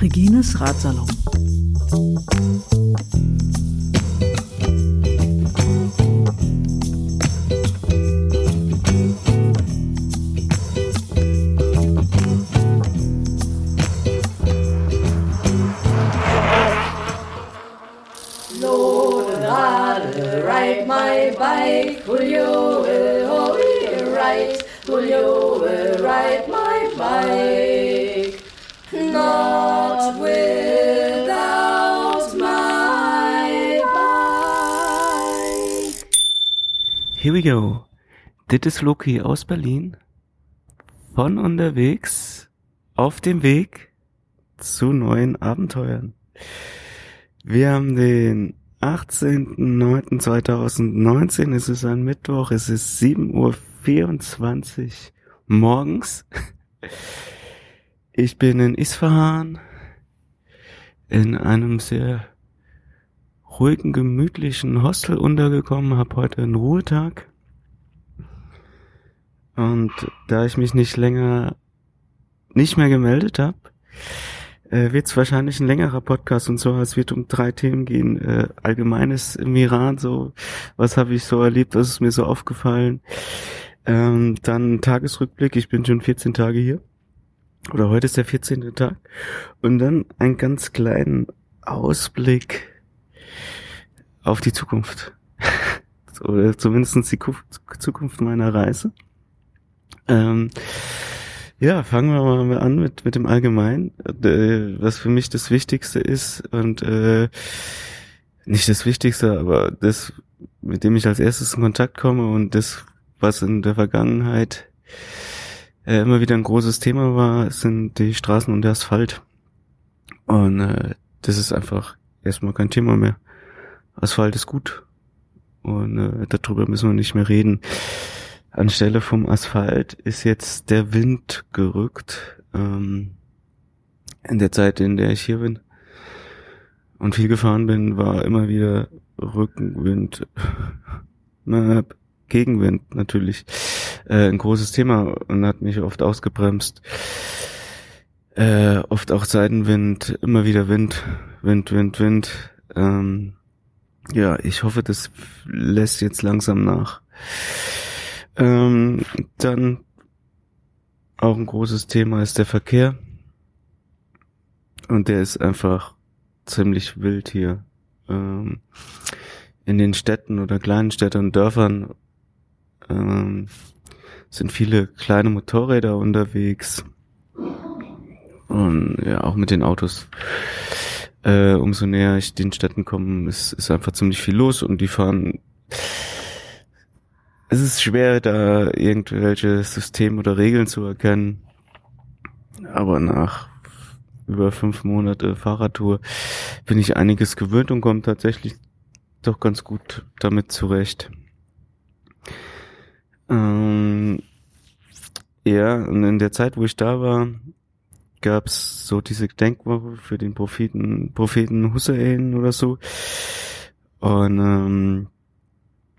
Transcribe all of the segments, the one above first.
Regines Ratsalon. Dit ist Loki aus Berlin. Von unterwegs auf dem Weg zu neuen Abenteuern. Wir haben den 18.09.2019, es ist ein Mittwoch, es ist 7.24 Uhr morgens. Ich bin in Isfahan in einem sehr ruhigen, gemütlichen Hostel untergekommen, habe heute einen Ruhetag. Und da ich mich nicht länger nicht mehr gemeldet habe, äh, wird es wahrscheinlich ein längerer Podcast und so. Es wird um drei Themen gehen. Äh, Allgemeines im Iran, so was habe ich so erlebt, was ist mir so aufgefallen. Ähm, dann Tagesrückblick, ich bin schon 14 Tage hier. Oder heute ist der 14. Tag. Und dann einen ganz kleinen Ausblick auf die Zukunft. Oder zumindest die Zukunft meiner Reise. Ähm, ja, fangen wir mal an mit, mit dem Allgemeinen, äh, was für mich das Wichtigste ist und äh, nicht das Wichtigste, aber das, mit dem ich als erstes in Kontakt komme und das, was in der Vergangenheit äh, immer wieder ein großes Thema war, sind die Straßen und der Asphalt. Und äh, das ist einfach erstmal kein Thema mehr. Asphalt ist gut und äh, darüber müssen wir nicht mehr reden. Anstelle vom Asphalt ist jetzt der Wind gerückt. Ähm, in der Zeit, in der ich hier bin und viel gefahren bin, war immer wieder Rückenwind, äh, Gegenwind natürlich äh, ein großes Thema und hat mich oft ausgebremst. Äh, oft auch Seitenwind, immer wieder Wind, Wind, Wind, Wind. Ähm, ja, ich hoffe, das lässt jetzt langsam nach. Ähm, dann auch ein großes Thema ist der Verkehr. Und der ist einfach ziemlich wild hier. Ähm, in den Städten oder kleinen Städten und Dörfern ähm, sind viele kleine Motorräder unterwegs. Und ja, auch mit den Autos. Äh, umso näher ich den Städten komme, ist, ist einfach ziemlich viel los und die fahren es ist schwer, da irgendwelche Systeme oder Regeln zu erkennen. Aber nach über fünf Monate Fahrradtour bin ich einiges gewöhnt und komme tatsächlich doch ganz gut damit zurecht. Ähm, ja, und in der Zeit, wo ich da war, gab's so diese Gedenkwoche für den Propheten, Propheten Hussein oder so. Und ähm,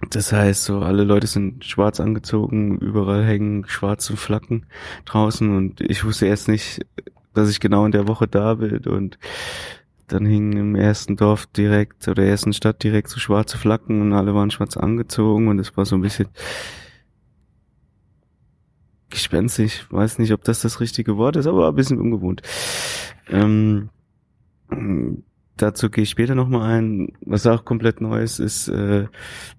das heißt, so alle Leute sind schwarz angezogen, überall hängen schwarze Flaggen draußen und ich wusste erst nicht, dass ich genau in der Woche da bin und dann hingen im ersten Dorf direkt oder ersten Stadt direkt so schwarze Flaggen und alle waren schwarz angezogen und es war so ein bisschen gespenstig. Weiß nicht, ob das das richtige Wort ist, aber ein bisschen ungewohnt. Ähm, dazu gehe ich später nochmal ein. Was auch komplett neu ist, ist äh,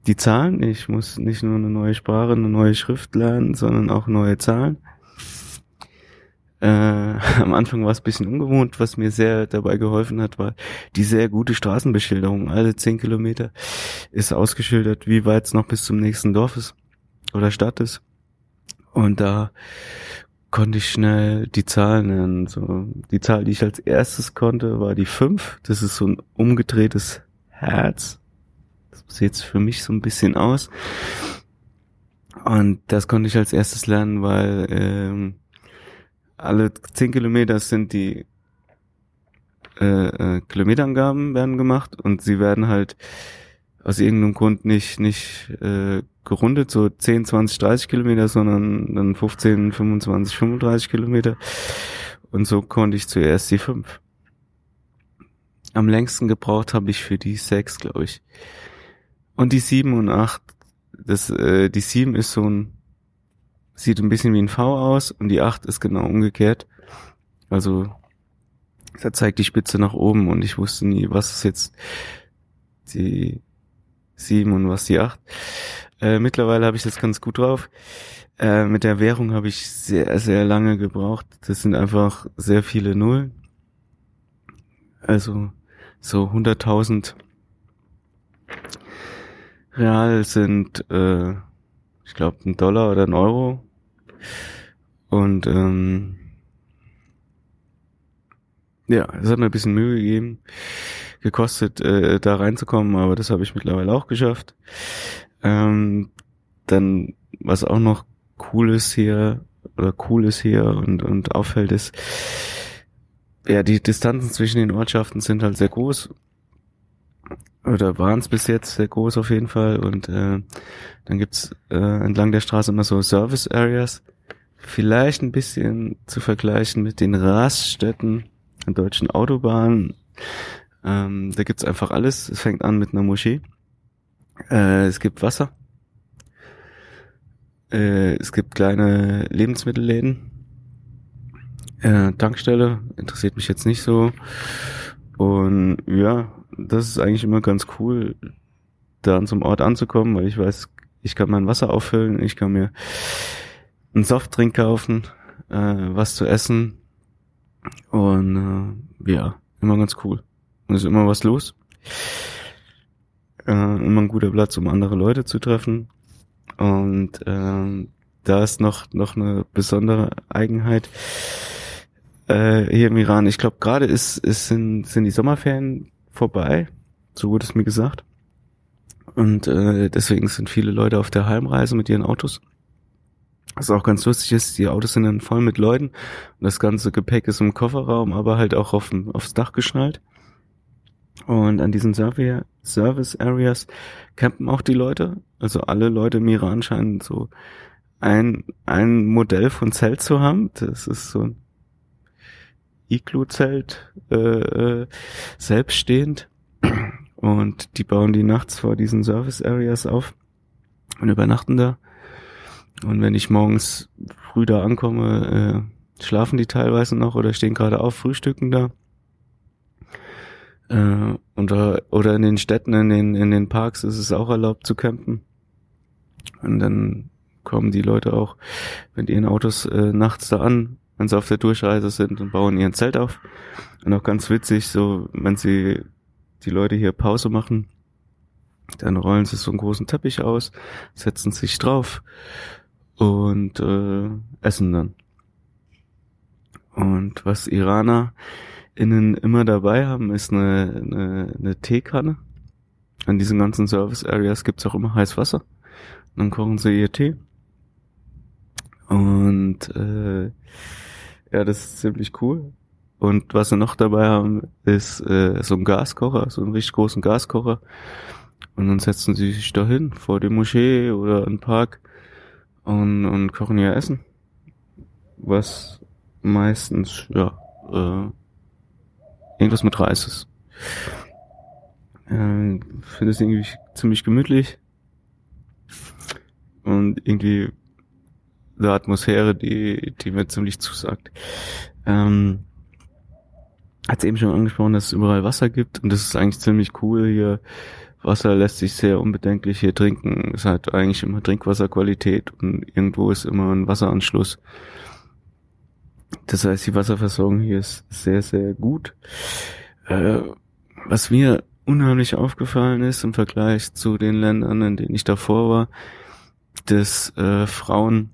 die Zahlen. Ich muss nicht nur eine neue Sprache, eine neue Schrift lernen, sondern auch neue Zahlen. Äh, am Anfang war es ein bisschen ungewohnt, was mir sehr dabei geholfen hat, war die sehr gute Straßenbeschilderung. Alle zehn Kilometer ist ausgeschildert, wie weit es noch bis zum nächsten Dorf ist oder Stadt ist. Und da konnte ich schnell die Zahlen nennen. So, die Zahl, die ich als erstes konnte, war die 5. Das ist so ein umgedrehtes Herz. Das sieht für mich so ein bisschen aus. Und das konnte ich als erstes lernen, weil ähm, alle 10 Kilometer sind die äh, äh, Kilometerangaben werden gemacht und sie werden halt aus irgendeinem Grund nicht, nicht äh, gerundet, so 10, 20, 30 Kilometer, sondern dann 15, 25, 35 Kilometer. Und so konnte ich zuerst die 5. Am längsten gebraucht habe ich für die 6, glaube ich. Und die 7 und 8, das, äh, die 7 ist so ein, sieht ein bisschen wie ein V aus und die 8 ist genau umgekehrt. Also da zeigt die Spitze nach oben und ich wusste nie, was ist jetzt die 7 und was die 8. Äh, mittlerweile habe ich das ganz gut drauf. Äh, mit der Währung habe ich sehr, sehr lange gebraucht. Das sind einfach sehr viele Nullen. Also so 100.000 Real sind, äh, ich glaube, ein Dollar oder ein Euro. Und ähm, ja, es hat mir ein bisschen Mühe gegeben, gekostet, äh, da reinzukommen, aber das habe ich mittlerweile auch geschafft. Ähm, dann, was auch noch cool ist hier, oder cool ist hier und, und auffällt ist, ja, die Distanzen zwischen den Ortschaften sind halt sehr groß. Oder waren es bis jetzt sehr groß auf jeden Fall. Und äh, dann gibt's äh, entlang der Straße immer so Service Areas. Vielleicht ein bisschen zu vergleichen mit den Raststätten an deutschen Autobahnen. Ähm, da gibt's einfach alles. Es fängt an mit einer Moschee. Äh, es gibt Wasser. Äh, es gibt kleine Lebensmittelläden. Äh, Tankstelle interessiert mich jetzt nicht so. Und ja, das ist eigentlich immer ganz cool, da an so einem Ort anzukommen, weil ich weiß, ich kann mein Wasser auffüllen, ich kann mir einen Softdrink kaufen, äh, was zu essen. Und äh, ja, immer ganz cool. Und ist immer was los. Äh, immer ein guter Platz, um andere Leute zu treffen. Und äh, da ist noch, noch eine besondere Eigenheit äh, hier im Iran. Ich glaube, gerade ist, ist sind, sind die Sommerferien vorbei. So wurde es mir gesagt. Und äh, deswegen sind viele Leute auf der Heimreise mit ihren Autos. Was auch ganz lustig ist, die Autos sind dann voll mit Leuten und das ganze Gepäck ist im Kofferraum, aber halt auch auf, aufs Dach geschnallt. Und an diesen Service Areas campen auch die Leute. Also alle Leute im Iran scheinen so ein, ein Modell von Zelt zu haben. Das ist so ein Iglu-Zelt, äh, äh, selbststehend. Und die bauen die nachts vor diesen Service Areas auf und übernachten da. Und wenn ich morgens früh da ankomme, äh, schlafen die teilweise noch oder stehen gerade auf, frühstücken da. Äh, und, oder in den Städten, in den, in den Parks ist es auch erlaubt zu campen. Und dann kommen die Leute auch mit ihren Autos äh, nachts da an, wenn sie auf der Durchreise sind und bauen ihren Zelt auf. Und auch ganz witzig, so wenn sie die Leute hier Pause machen, dann rollen sie so einen großen Teppich aus, setzen sich drauf und äh, essen dann. Und was Iraner innen immer dabei haben, ist eine, eine, eine Teekanne. An diesen ganzen Service Areas gibt's auch immer heiß Wasser. Dann kochen sie ihr Tee. Und äh, ja, das ist ziemlich cool. Und was sie noch dabei haben, ist äh, so ein Gaskocher, so einen richtig großen Gaskocher. Und dann setzen sie sich da hin, vor die Moschee oder einen Park und, und kochen ihr Essen. Was meistens, ja, äh, irgendwas mit Reis ist. Äh, Finde es irgendwie ziemlich gemütlich. Und irgendwie eine Atmosphäre, die, die mir ziemlich zusagt. Ähm, hat eben schon angesprochen, dass es überall Wasser gibt und das ist eigentlich ziemlich cool hier. Wasser lässt sich sehr unbedenklich hier trinken. Es hat eigentlich immer Trinkwasserqualität und irgendwo ist immer ein Wasseranschluss. Das heißt, die Wasserversorgung hier ist sehr, sehr gut. Äh, was mir unheimlich aufgefallen ist im Vergleich zu den Ländern, in denen ich davor war, dass äh, Frauen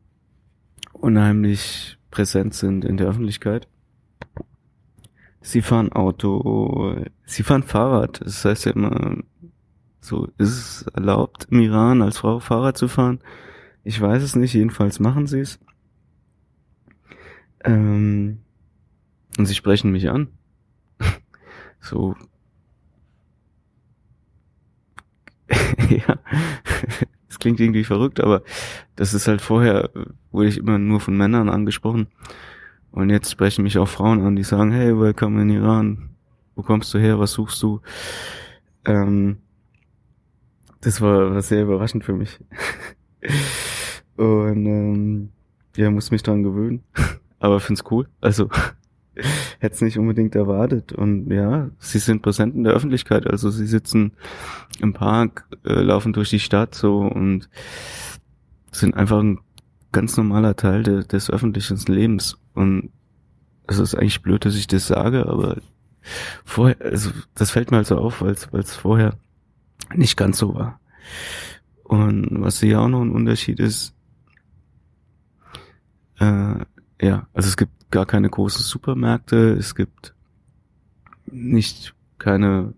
unheimlich präsent sind in der Öffentlichkeit. Sie fahren Auto, sie fahren Fahrrad. Das heißt ja immer, so ist es erlaubt im Iran als Frau Fahrrad zu fahren. Ich weiß es nicht, jedenfalls machen sie es. Ähm, und sie sprechen mich an. ja, das klingt irgendwie verrückt, aber das ist halt vorher, wurde ich immer nur von Männern angesprochen. Und jetzt sprechen mich auch Frauen an, die sagen, hey, welcome in Iran. Wo kommst du her? Was suchst du? Ähm, das war, war sehr überraschend für mich. Und ähm, ja, muss mich dran gewöhnen. Aber find's cool. Also hätte es nicht unbedingt erwartet. Und ja, sie sind präsent in der Öffentlichkeit. Also sie sitzen im Park, äh, laufen durch die Stadt so und sind einfach ein ganz normaler Teil de, des öffentlichen Lebens. Und es ist eigentlich blöd, dass ich das sage, aber vorher, also das fällt mir halt so auf, weil es vorher nicht ganz so war. Und was hier auch noch ein Unterschied ist, äh, ja, also es gibt gar keine großen Supermärkte, es gibt nicht keine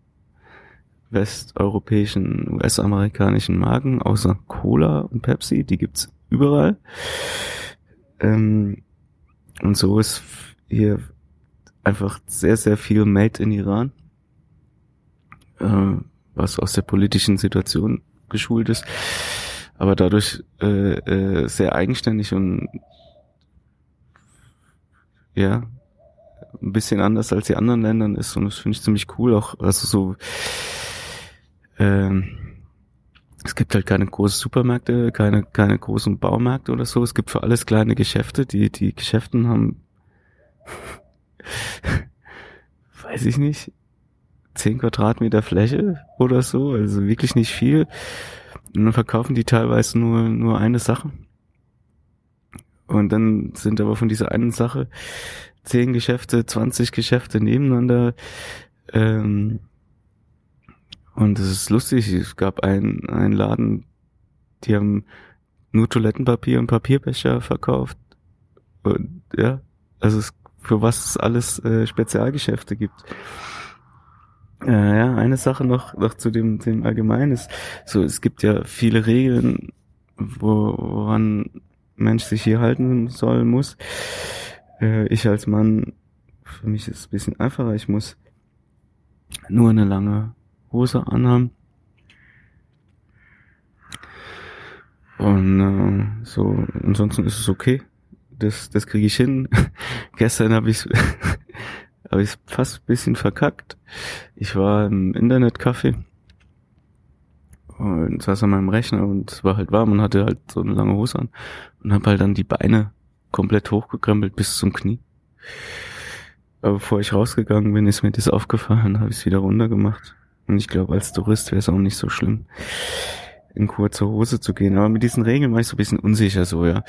westeuropäischen, US-amerikanischen Marken, außer Cola und Pepsi, die gibt's überall. Ähm, und so ist hier einfach sehr, sehr viel made in Iran, äh, was aus der politischen Situation geschult ist, aber dadurch äh, äh, sehr eigenständig und ja, ein bisschen anders als die anderen Ländern ist und das finde ich ziemlich cool auch, also so ähm, es gibt halt keine großen Supermärkte, keine, keine großen Baumärkte oder so. Es gibt für alles kleine Geschäfte. Die, die Geschäften haben, weiß ich nicht, zehn Quadratmeter Fläche oder so. Also wirklich nicht viel. Und dann verkaufen die teilweise nur, nur eine Sache. Und dann sind aber von dieser einen Sache zehn Geschäfte, 20 Geschäfte nebeneinander. Ähm, und es ist lustig, es gab einen, einen Laden, die haben nur Toilettenpapier und Papierbecher verkauft. Und ja, also es, für was es alles äh, Spezialgeschäfte gibt. Äh, ja, eine Sache noch, noch zu dem, dem Allgemeinen ist, so, es gibt ja viele Regeln, wo, woran Mensch sich hier halten soll, muss. Äh, ich als Mann, für mich ist es ein bisschen einfacher, ich muss nur eine lange Hose anhaben. Und äh, so, ansonsten ist es okay. Das, das kriege ich hin. Gestern habe ich habe ich fast bisschen verkackt. Ich war im Internetcafé und saß an meinem Rechner und es war halt warm und hatte halt so eine lange Hose an und habe halt dann die Beine komplett hochgekrempelt bis zum Knie. Aber bevor ich rausgegangen bin, ist mir das aufgefallen, habe ich es wieder runtergemacht. Und ich glaube, als Tourist wäre es auch nicht so schlimm, in kurzer Hose zu gehen. Aber mit diesen Regeln war ich so ein bisschen unsicher so, ja.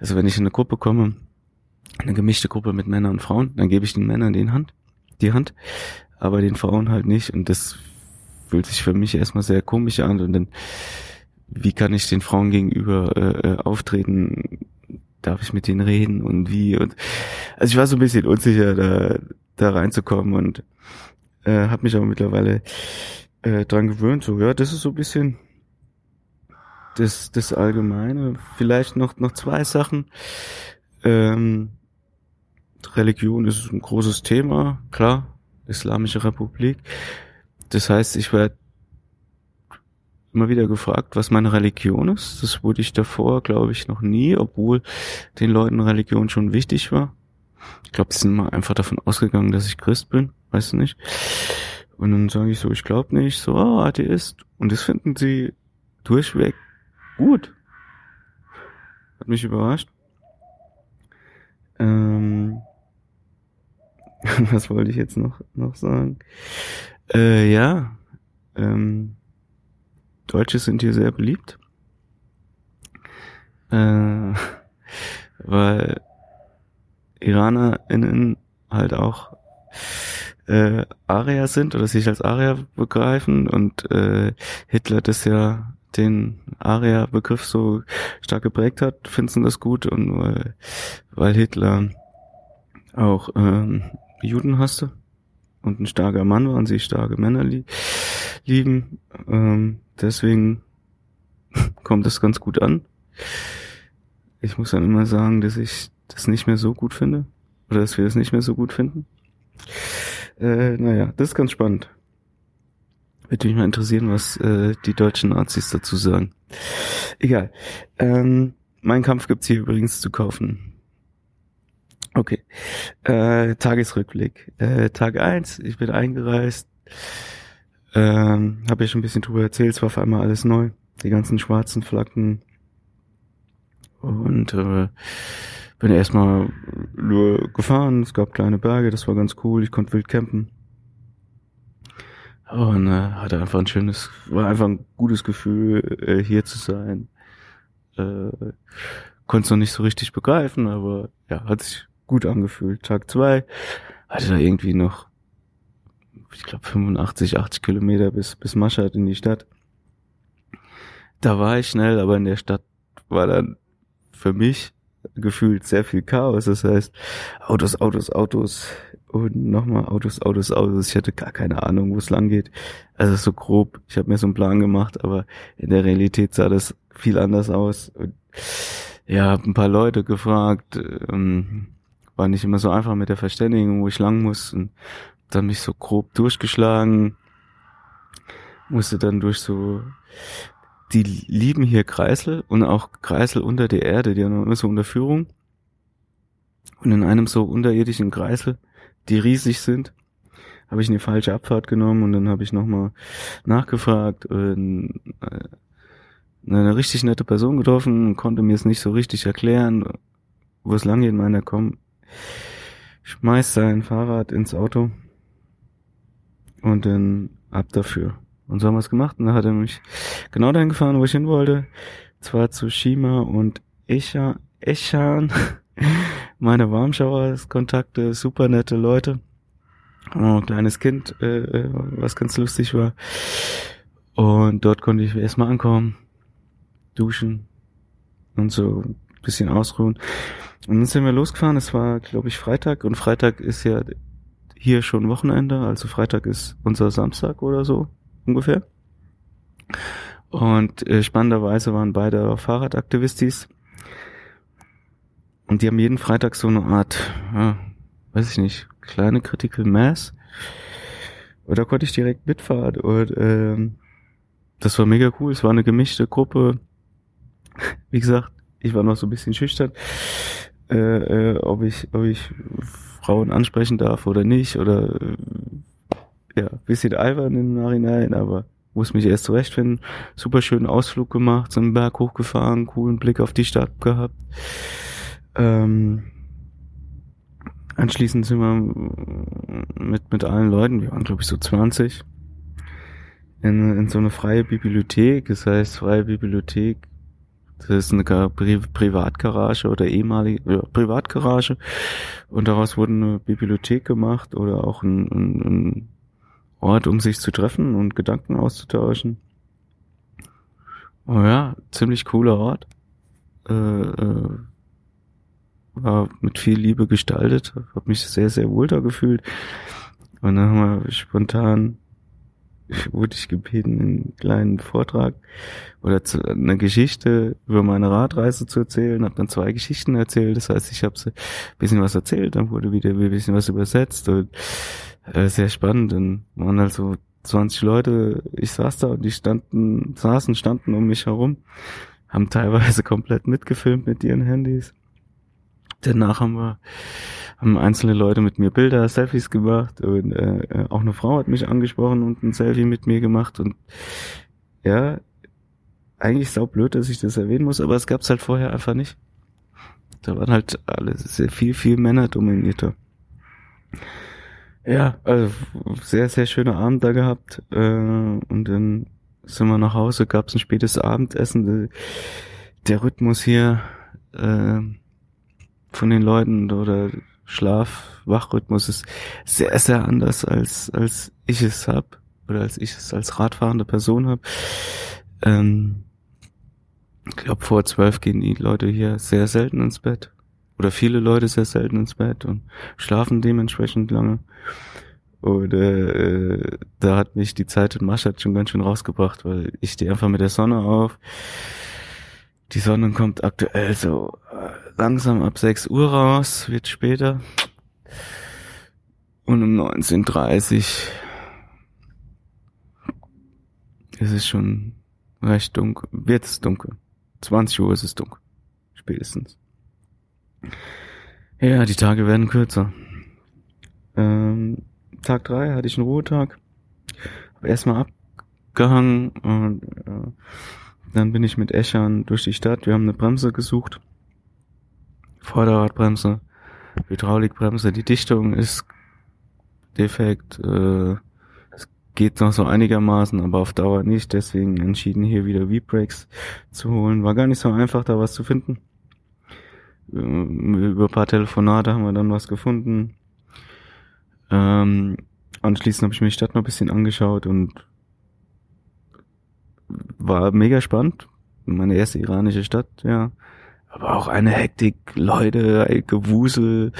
Also wenn ich in eine Gruppe komme, eine gemischte Gruppe mit Männern und Frauen, dann gebe ich den Männern den Hand, die Hand, aber den Frauen halt nicht. Und das fühlt sich für mich erstmal sehr komisch an. Und dann, wie kann ich den Frauen gegenüber äh, äh auftreten? Darf ich mit denen reden und wie? Und also ich war so ein bisschen unsicher, da, da reinzukommen und äh, habe mich aber mittlerweile äh, dran gewöhnt. So, ja, das ist so ein bisschen das, das Allgemeine. Vielleicht noch, noch zwei Sachen. Ähm, Religion ist ein großes Thema, klar. Islamische Republik. Das heißt, ich werde immer wieder gefragt, was meine Religion ist. Das wurde ich davor, glaube ich, noch nie, obwohl den Leuten Religion schon wichtig war. Ich glaube, die sind mal einfach davon ausgegangen, dass ich Christ bin weißt du nicht. Und dann sage ich so, ich glaube nicht, so, oh, Atheist. Und das finden sie durchweg gut. Hat mich überrascht. Ähm, was wollte ich jetzt noch, noch sagen? Äh, ja, ähm, Deutsche sind hier sehr beliebt. Äh, weil IranerInnen halt auch äh, Arier sind oder sich als Arier begreifen und äh, Hitler das ja den Arier-Begriff so stark geprägt hat, finden das gut und weil, weil Hitler auch ähm, Juden hasste und ein starker Mann war und sie starke Männer li lieben. Ähm, deswegen kommt es ganz gut an. Ich muss dann immer sagen, dass ich das nicht mehr so gut finde oder dass wir das nicht mehr so gut finden. Äh, naja, das ist ganz spannend. Würde mich mal interessieren, was äh, die deutschen Nazis dazu sagen. Egal. Ähm, mein Kampf gibt's hier übrigens zu kaufen. Okay. Äh, Tagesrückblick. Äh, Tag eins. ich bin eingereist. Ähm, Habe ja schon ein bisschen drüber erzählt, es war auf einmal alles neu. Die ganzen schwarzen Flaggen. Und äh, bin erstmal nur gefahren, es gab kleine Berge, das war ganz cool, ich konnte wild campen. Und äh, hatte einfach ein schönes, war einfach ein gutes Gefühl, äh, hier zu sein. Äh, konnte es noch nicht so richtig begreifen, aber ja, hat sich gut angefühlt. Tag zwei hatte da irgendwie noch, ich glaube 85, 80 Kilometer bis bis Maschad in die Stadt. Da war ich schnell, aber in der Stadt war dann für mich gefühlt sehr viel Chaos. Das heißt, Autos, Autos, Autos und nochmal Autos, Autos, Autos. Ich hatte gar keine Ahnung, wo es lang geht. Also so grob. Ich habe mir so einen Plan gemacht, aber in der Realität sah das viel anders aus. Und ja, hab ein paar Leute gefragt. Ähm, war nicht immer so einfach mit der Verständigung, wo ich lang muss. Und dann mich so grob durchgeschlagen. Musste dann durch so die lieben hier Kreisel und auch Kreisel unter der Erde, die haben immer so unter Führung. Und in einem so unterirdischen Kreisel, die riesig sind, habe ich eine falsche Abfahrt genommen und dann habe ich nochmal nachgefragt und äh, eine richtig nette Person getroffen, konnte mir es nicht so richtig erklären, wo es lang geht, meiner komm, schmeiß sein Fahrrad ins Auto und dann ab dafür. Und so haben wir es gemacht. Und dann hat er mich genau dahin gefahren, wo ich hin wollte. Zwar zu Shima und Esha, Eschan. Meine Warmschauer-Kontakte, super nette Leute. Oh, ein kleines Kind, äh, äh, was ganz lustig war. Und dort konnte ich erstmal ankommen, duschen und so bisschen ausruhen. Und dann sind wir losgefahren. Es war, glaube ich, Freitag. Und Freitag ist ja hier schon Wochenende. Also Freitag ist unser Samstag oder so ungefähr. Und äh, spannenderweise waren beide Fahrradaktivistis. Und die haben jeden Freitag so eine Art, ja, weiß ich nicht, kleine Critical Mass. Und da konnte ich direkt mitfahren. Und ähm, das war mega cool. Es war eine gemischte Gruppe. Wie gesagt, ich war noch so ein bisschen schüchtern, äh, äh, ob ich, ob ich Frauen ansprechen darf oder nicht oder äh, ja, bisschen albern im Nachhinein, aber muss mich erst zurechtfinden. Super schönen Ausflug gemacht, so einen Berg hochgefahren, coolen Blick auf die Stadt gehabt. Ähm, anschließend sind wir mit, mit allen Leuten, wir waren glaube ich so 20, in, in so eine freie Bibliothek. Das heißt, freie Bibliothek, das ist eine Pri Privatgarage oder ehemalige ja, Privatgarage. Und daraus wurde eine Bibliothek gemacht oder auch ein, ein, ein Ort, um sich zu treffen und Gedanken auszutauschen. Oh ja, ziemlich cooler Ort. Äh, äh, war mit viel Liebe gestaltet, habe mich sehr, sehr wohl da gefühlt. Und dann haben wir spontan, wurde ich gebeten, einen kleinen Vortrag oder zu, eine Geschichte über meine Radreise zu erzählen, habe dann zwei Geschichten erzählt. Das heißt, ich habe ein bisschen was erzählt, dann wurde wieder ein bisschen was übersetzt und äh, sehr spannend. Dann waren halt so 20 Leute, ich saß da und die standen, saßen, standen um mich herum, haben teilweise komplett mitgefilmt mit ihren Handys. Danach haben wir haben einzelne Leute mit mir Bilder, Selfies gemacht und äh, äh auch eine Frau hat mich angesprochen und ein Selfie mit mir gemacht und ja, eigentlich sau blöd, dass ich das erwähnen muss, aber es gab's halt vorher einfach nicht. Da waren halt alle sehr viel, viel Männer dominierter. Ja, also sehr, sehr schöner Abend da gehabt. Äh, und dann sind wir nach Hause, gab es ein spätes Abendessen. Der Rhythmus hier äh, von den Leuten oder Schlaf-Wachrhythmus ist sehr, sehr anders, als, als ich es hab oder als ich es als radfahrende Person hab. Ähm, ich glaube, vor zwölf gehen die Leute hier sehr selten ins Bett oder viele Leute sehr selten ins Bett und schlafen dementsprechend lange. Und äh, da hat mich die Zeit in Maschat schon ganz schön rausgebracht, weil ich stehe einfach mit der Sonne auf. Die Sonne kommt aktuell so äh, langsam ab 6 Uhr raus, wird später. Und um 19.30 es ist schon recht dunkel. Wird es dunkel. 20 Uhr ist es dunkel. Spätestens. Ja, die Tage werden kürzer. Ähm, Tag drei hatte ich einen Ruhetag. Hab erstmal abgehangen und äh, dann bin ich mit Eschern durch die Stadt. Wir haben eine Bremse gesucht. Vorderradbremse, Hydraulikbremse. Die Dichtung ist defekt. Äh, es geht noch so einigermaßen, aber auf Dauer nicht. Deswegen entschieden hier wieder V-Brakes zu holen. War gar nicht so einfach, da was zu finden. Äh, über ein paar Telefonate haben wir dann was gefunden. Ähm, anschließend habe ich mir die Stadt noch ein bisschen angeschaut und war mega spannend. Meine erste iranische Stadt, ja. Aber auch eine Hektik, Leute, ein Gewusel.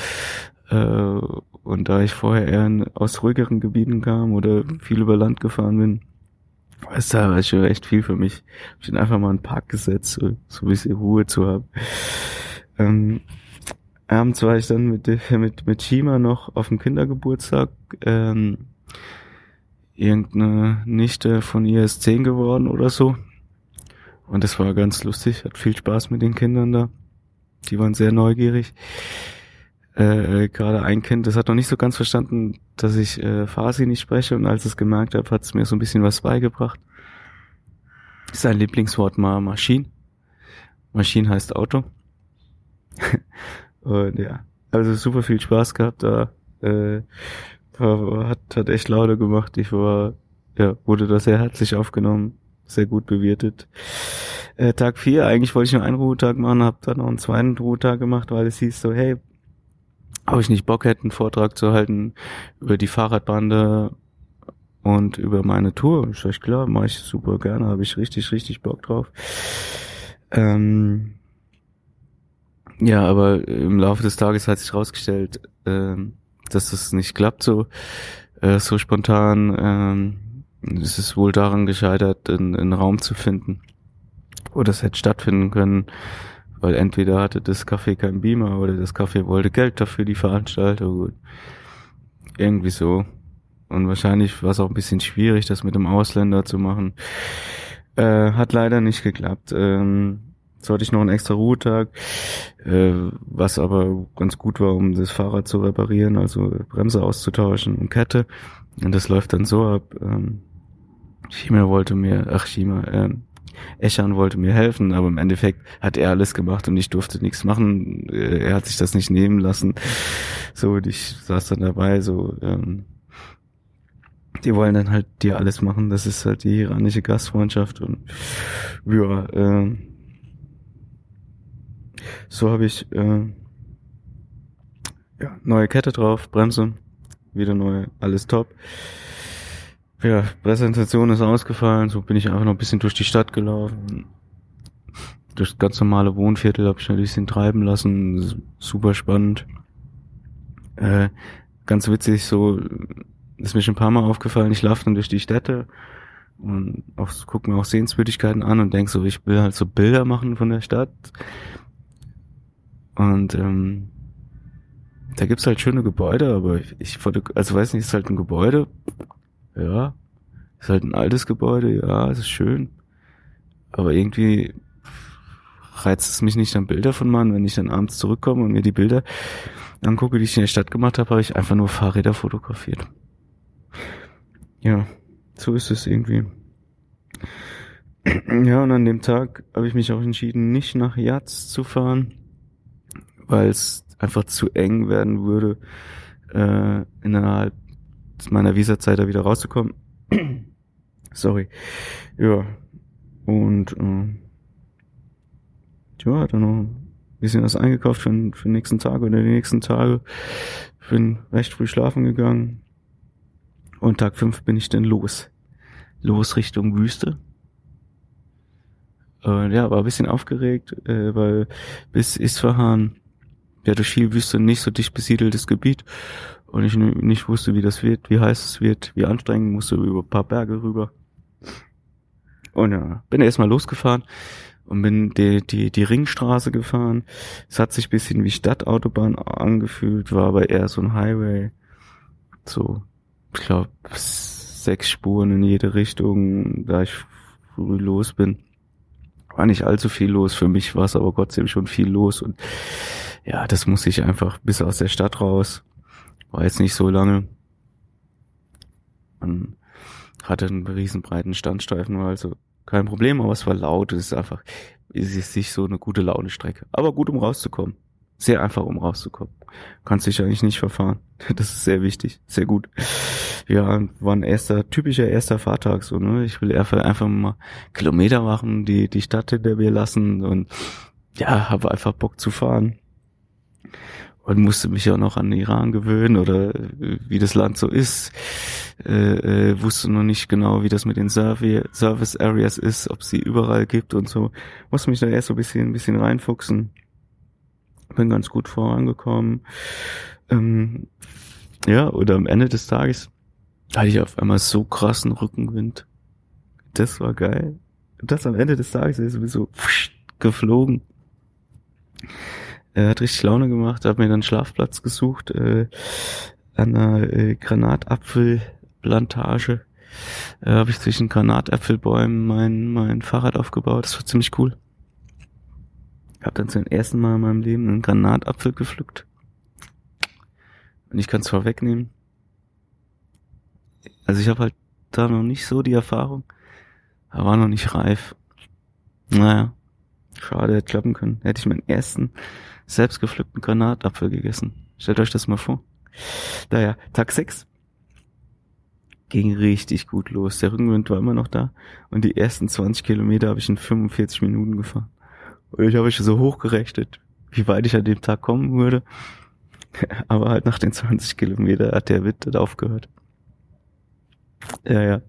Äh, und da ich vorher eher aus ruhigeren Gebieten kam oder viel über Land gefahren bin, war es schon echt viel für mich. Ich bin einfach mal in den Park gesetzt, so, so ein bisschen Ruhe zu haben. Ähm, abends war ich dann mit, mit, mit Shima noch auf dem Kindergeburtstag. Ähm, irgendeine Nichte von ihr ist zehn geworden oder so. Und das war ganz lustig, hat viel Spaß mit den Kindern da. Die waren sehr neugierig. Äh, gerade ein Kind, das hat noch nicht so ganz verstanden, dass ich äh, Farsi nicht spreche und als es gemerkt hat, hat es mir so ein bisschen was beigebracht. Sein Lieblingswort war Maschine. Maschine heißt Auto. und ja, also super viel Spaß gehabt da. Äh, hat, hat echt Laune gemacht. Ich war, ja, wurde da sehr herzlich aufgenommen, sehr gut bewertet. Äh, Tag vier eigentlich wollte ich nur einen Ruhetag machen, habe dann noch einen zweiten Ruhetag gemacht, weil es hieß so, hey, ob ich nicht Bock hätte, einen Vortrag zu halten über die Fahrradbande und über meine Tour. Ich sag, klar, mache ich super gerne, habe ich richtig, richtig Bock drauf. Ähm, ja, aber im Laufe des Tages hat sich rausgestellt, ähm, dass das nicht klappt so, äh, so spontan. Ähm, es ist wohl daran gescheitert, einen, Raum zu finden, wo das hätte stattfinden können, weil entweder hatte das Café kein Beamer oder das Café wollte Geld dafür, die Veranstaltung. Irgendwie so. Und wahrscheinlich war es auch ein bisschen schwierig, das mit dem Ausländer zu machen. Äh, hat leider nicht geklappt. Ähm, so hatte ich noch einen extra Ruhetag, äh, was aber ganz gut war, um das Fahrrad zu reparieren, also Bremse auszutauschen und Kette. Und das läuft dann so ab. Ähm, Shima wollte mir, ach Shima, ähm, Eschan wollte mir helfen, aber im Endeffekt hat er alles gemacht und ich durfte nichts machen. Äh, er hat sich das nicht nehmen lassen. So, und ich saß dann dabei, so, ähm, die wollen dann halt dir alles machen. Das ist halt die iranische Gastfreundschaft und ja, ähm, so habe ich äh, ja, neue Kette drauf, Bremse, wieder neu, alles top. Ja, Präsentation ist ausgefallen, so bin ich einfach noch ein bisschen durch die Stadt gelaufen. Durch das ganz normale Wohnviertel habe ich ein bisschen treiben lassen, super spannend. Äh, ganz witzig, so ist mir schon ein paar Mal aufgefallen, ich laufe dann durch die Städte und auch, guck mir auch Sehenswürdigkeiten an und denk so, ich will halt so Bilder machen von der Stadt. Und ähm, da gibt's halt schöne Gebäude, aber ich, ich also weiß nicht, ist halt ein Gebäude, ja, ist halt ein altes Gebäude, ja, es ist schön, aber irgendwie reizt es mich nicht, dann Bilder von machen, wenn ich dann abends zurückkomme und mir die Bilder angucke, die ich in der Stadt gemacht habe, habe ich einfach nur Fahrräder fotografiert. Ja, so ist es irgendwie. Ja, und an dem Tag habe ich mich auch entschieden, nicht nach Jatz zu fahren, weil es einfach zu eng werden würde, äh, innerhalb meiner Visa-Zeit da wieder rauszukommen. Sorry. Ja. Und äh, ja, dann noch ein bisschen was eingekauft für, für den nächsten Tag oder die nächsten Tage. Bin recht früh schlafen gegangen. Und Tag fünf bin ich dann los. Los Richtung Wüste. Äh, ja, war ein bisschen aufgeregt, äh, weil bis Isfahan ja durch viel Wüste nicht so dicht besiedeltes Gebiet und ich nicht wusste, wie das wird, wie heiß es wird, wie anstrengend, musste über ein paar Berge rüber. Und ja, bin erstmal losgefahren und bin die, die, die Ringstraße gefahren. Es hat sich bisschen wie Stadtautobahn angefühlt, war aber eher so ein Highway. So, ich glaube, sechs Spuren in jede Richtung, da ich früh los bin. War nicht allzu viel los, für mich war es aber trotzdem schon viel los und ja, das muss ich einfach bis aus der Stadt raus. War jetzt nicht so lange. Man hatte einen riesenbreiten Standstreifen, war also kein Problem, aber es war laut, es ist einfach, es ist nicht so eine gute Laune-Strecke. Aber gut, um rauszukommen. Sehr einfach, um rauszukommen. Kannst dich eigentlich nicht verfahren. Das ist sehr wichtig, sehr gut. Ja, war ein erster, typischer erster Fahrtag so, ne? Ich will einfach, einfach mal Kilometer machen, die, die Stadt hinter mir lassen und ja, habe einfach Bock zu fahren und musste mich auch noch an den Iran gewöhnen oder äh, wie das Land so ist. Äh, äh, wusste noch nicht genau, wie das mit den Servi Service Areas ist, ob sie überall gibt und so. Musste mich da erst so ein bisschen, ein bisschen reinfuchsen. Bin ganz gut vorangekommen. Ähm, ja, oder am Ende des Tages hatte ich auf einmal so krassen Rückenwind. Das war geil. Das am Ende des Tages ist sowieso geflogen. Er hat richtig Laune gemacht, hat mir dann Schlafplatz gesucht äh, an einer äh, Granatapfelplantage. Äh, habe ich zwischen Granatapfelbäumen mein, mein Fahrrad aufgebaut. Das war ziemlich cool. Hab dann zum ersten Mal in meinem Leben einen Granatapfel gepflückt. Und ich kann es vorwegnehmen. Also ich habe halt da noch nicht so die Erfahrung. Er war noch nicht reif. Naja, schade, hätte klappen können. Hätte ich meinen ersten selbstgepflückten Granatapfel gegessen. Stellt euch das mal vor. Daher, Tag 6 ging richtig gut los. Der Rückenwind war immer noch da und die ersten 20 Kilometer habe ich in 45 Minuten gefahren. Und ich habe mich so hochgerechnet, wie weit ich an dem Tag kommen würde. Aber halt nach den 20 Kilometer hat der Wind dann aufgehört. Ja, ja.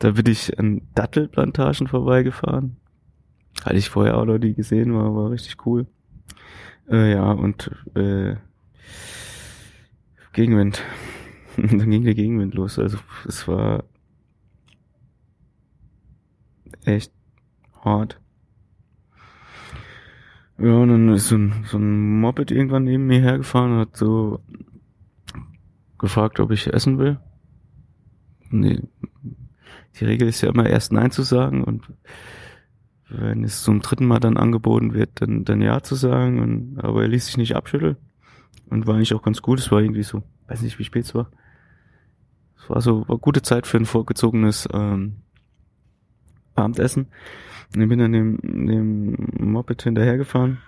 Da bin ich an Dattelplantagen vorbeigefahren. Hatte ich vorher auch noch nie gesehen, war, war richtig cool. Äh, ja, und äh, Gegenwind. dann ging der Gegenwind los. Also es war echt hart. Ja, und dann ist so ein, so ein Moped irgendwann neben mir hergefahren und hat so gefragt, ob ich essen will. Nee, die Regel ist ja immer erst Nein zu sagen und wenn es zum dritten Mal dann angeboten wird, dann, dann ja zu sagen. Und, aber er ließ sich nicht abschütteln. Und war eigentlich auch ganz gut. Es war irgendwie so, weiß nicht, wie spät es war. Es war so, war gute Zeit für ein vorgezogenes ähm, Abendessen. Und ich bin dann dem, dem Moped hinterhergefahren.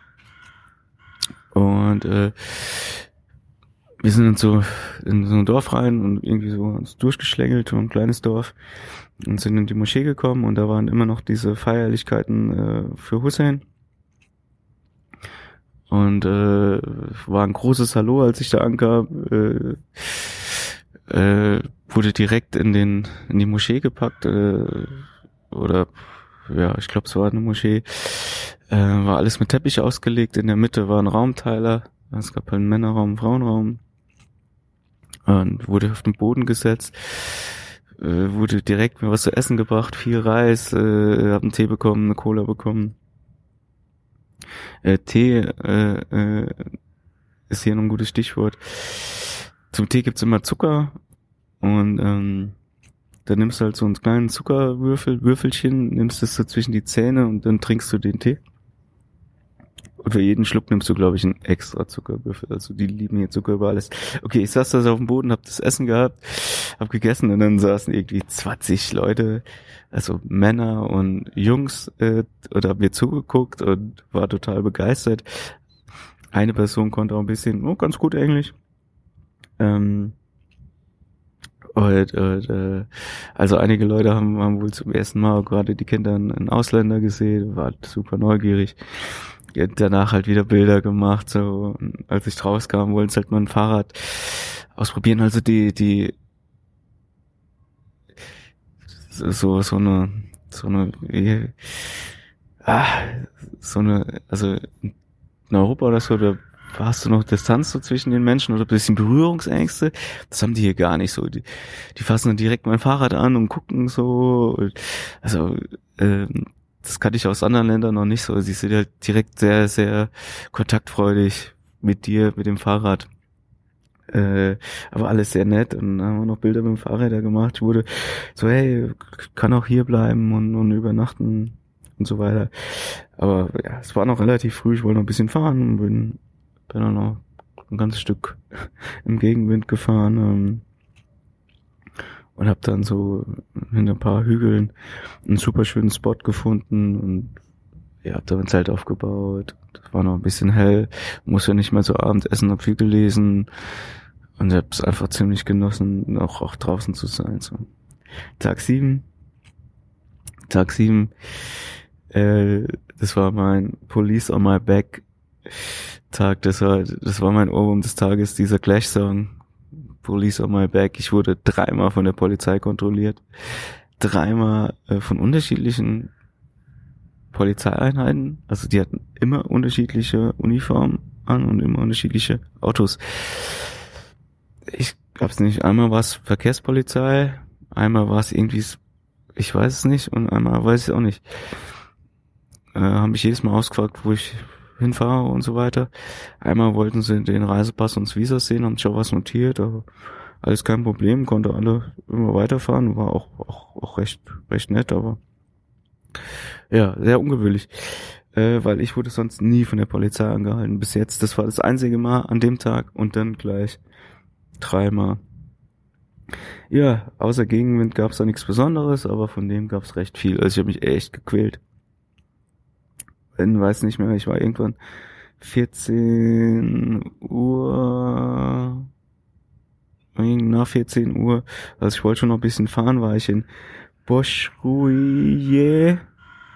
Und äh, wir sind so in so ein Dorf rein und irgendwie so uns durchgeschlängelt, so ein kleines Dorf und sind in die Moschee gekommen und da waren immer noch diese Feierlichkeiten äh, für Hussein. Und äh, war ein großes Hallo, als ich da ankam. Äh, äh, wurde direkt in den in die Moschee gepackt äh, oder ja, ich glaube, es war eine Moschee. Äh, war alles mit Teppich ausgelegt. In der Mitte war ein Raumteiler. Es gab halt einen Männerraum, einen Frauenraum. Und wurde auf den Boden gesetzt äh, wurde direkt mir was zu essen gebracht, viel Reis, äh, hab einen Tee bekommen, eine Cola bekommen. Äh, Tee äh, äh, ist hier noch ein gutes Stichwort. Zum Tee gibt's immer Zucker und ähm, dann nimmst du halt so einen kleinen Zuckerwürfel, Würfelchen, nimmst es so zwischen die Zähne und dann trinkst du den Tee. Und für jeden Schluck nimmst du, glaube ich, einen extra Zuckerwürfel. Also die lieben hier Zucker über alles. Okay, ich saß da so auf dem Boden, hab das Essen gehabt, hab gegessen und dann saßen irgendwie 20 Leute, also Männer und Jungs, äh, oder hab mir zugeguckt und war total begeistert. Eine Person konnte auch ein bisschen, oh, ganz gut Englisch. Ähm, und, und äh, also einige Leute haben, haben wohl zum ersten Mal gerade die Kinder einen Ausländer gesehen, war super neugierig danach halt wieder Bilder gemacht, so als ich rauskam, wollte halt mein Fahrrad ausprobieren, also die, die so, so eine, so eine, wie, ah, so eine, also in Europa oder so, da hast du noch Distanz so zwischen den Menschen oder bisschen Berührungsängste. Das haben die hier gar nicht so. Die, die fassen dann direkt mein Fahrrad an und gucken so. Also ähm, das kannte ich aus anderen Ländern noch nicht so. Sie sind halt direkt sehr, sehr kontaktfreudig mit dir, mit dem Fahrrad. Äh, aber alles sehr nett und dann haben wir noch Bilder mit dem Fahrräder gemacht. Ich wurde so, hey, kann auch hier bleiben und, und übernachten und so weiter. Aber ja, es war noch relativ früh, ich wollte noch ein bisschen fahren und bin, bin dann noch ein ganzes Stück im Gegenwind gefahren ähm, und habe dann so hinter ein paar Hügeln einen super schönen Spot gefunden und ja, hab da ein Zelt aufgebaut. Das war noch ein bisschen hell, musste nicht mehr so Abendessen, hab viel gelesen und hab es einfach ziemlich genossen, auch, auch draußen zu sein. So. Tag sieben, Tag sieben, äh, das war mein Police on my back Tag, das war, das war mein Ohrwurm des Tages, dieser Clash-Song. Police on my back. Ich wurde dreimal von der Polizei kontrolliert. Dreimal äh, von unterschiedlichen Polizeieinheiten. Also die hatten immer unterschiedliche Uniformen an und immer unterschiedliche Autos. Ich hab's nicht. Einmal war es Verkehrspolizei, einmal war es irgendwie, ich weiß es nicht, und einmal weiß ich auch nicht. Äh, haben mich jedes Mal ausgefragt, wo ich hinfahre und so weiter. Einmal wollten sie den Reisepass und das Visa sehen, haben schon was notiert, aber alles kein Problem, konnte alle immer weiterfahren, war auch, auch, auch recht, recht nett, aber ja, sehr ungewöhnlich. Äh, weil ich wurde sonst nie von der Polizei angehalten bis jetzt. Das war das einzige Mal an dem Tag und dann gleich dreimal. Ja, außer Gegenwind gab's da nichts Besonderes, aber von dem gab's recht viel. Also ich habe mich echt gequält weiß nicht mehr, ich war irgendwann 14 Uhr, nach 14 Uhr, also ich wollte schon noch ein bisschen fahren, war ich in Boschrouillet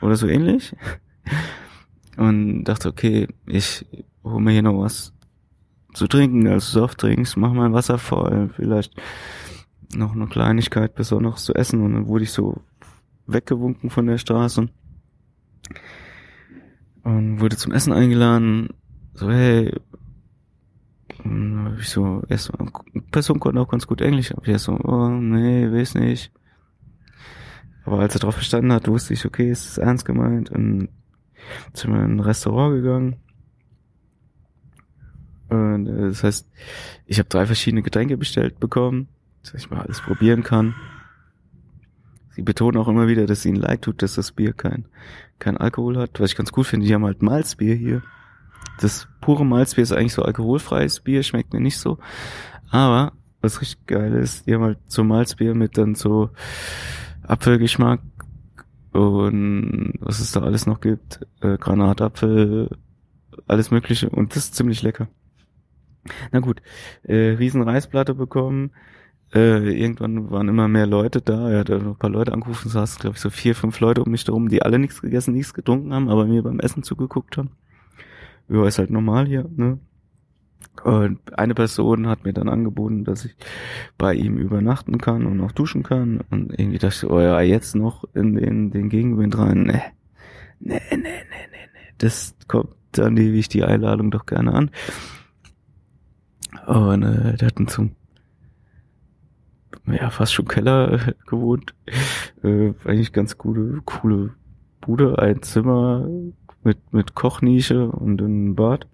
oder so ähnlich. Und dachte, okay, ich hole mir hier noch was zu trinken, also Softdrinks, mach mein Wasser voll, vielleicht noch eine Kleinigkeit Besonderes zu essen. Und dann wurde ich so weggewunken von der Straße und wurde zum Essen eingeladen. So, hey, hab ich so, erst mal, Person konnte auch ganz gut Englisch, hab ich erst so, oh, nee, weiß nicht. Aber als er drauf verstanden hat, wusste ich, okay, es ist ernst gemeint und sind wir in ein Restaurant gegangen. Und äh, das heißt, ich habe drei verschiedene Getränke bestellt bekommen, dass ich mal alles probieren kann. Sie betonen auch immer wieder, dass es ihnen leid tut, dass das Bier kein, kein Alkohol hat. Was ich ganz gut finde, die haben halt Malzbier hier. Das pure Malzbier ist eigentlich so alkoholfreies Bier, schmeckt mir nicht so. Aber was richtig geil ist, die haben halt so Malzbier mit dann so Apfelgeschmack und was es da alles noch gibt. Äh, Granatapfel, alles mögliche und das ist ziemlich lecker. Na gut, äh, riesen Reisplatte bekommen, äh, irgendwann waren immer mehr Leute da. Er hat noch ein paar Leute angerufen, saß, glaube ich, so vier, fünf Leute um mich herum, die alle nichts gegessen, nichts getrunken haben, aber mir beim Essen zugeguckt haben. Ja, ist halt normal hier, ne? Und eine Person hat mir dann angeboten, dass ich bei ihm übernachten kann und auch duschen kann. Und irgendwie dachte ich, oh ja, jetzt noch in den, den Gegenwind rein. Nee, nee, nee, nee, nee, nee. Das kommt, dann nehme ich die Einladung doch gerne an. Und äh, der hat einen zum ja, fast schon Keller äh, gewohnt. Äh, eigentlich ganz gute, coole Bude, ein Zimmer mit, mit Kochnische und ein Bad.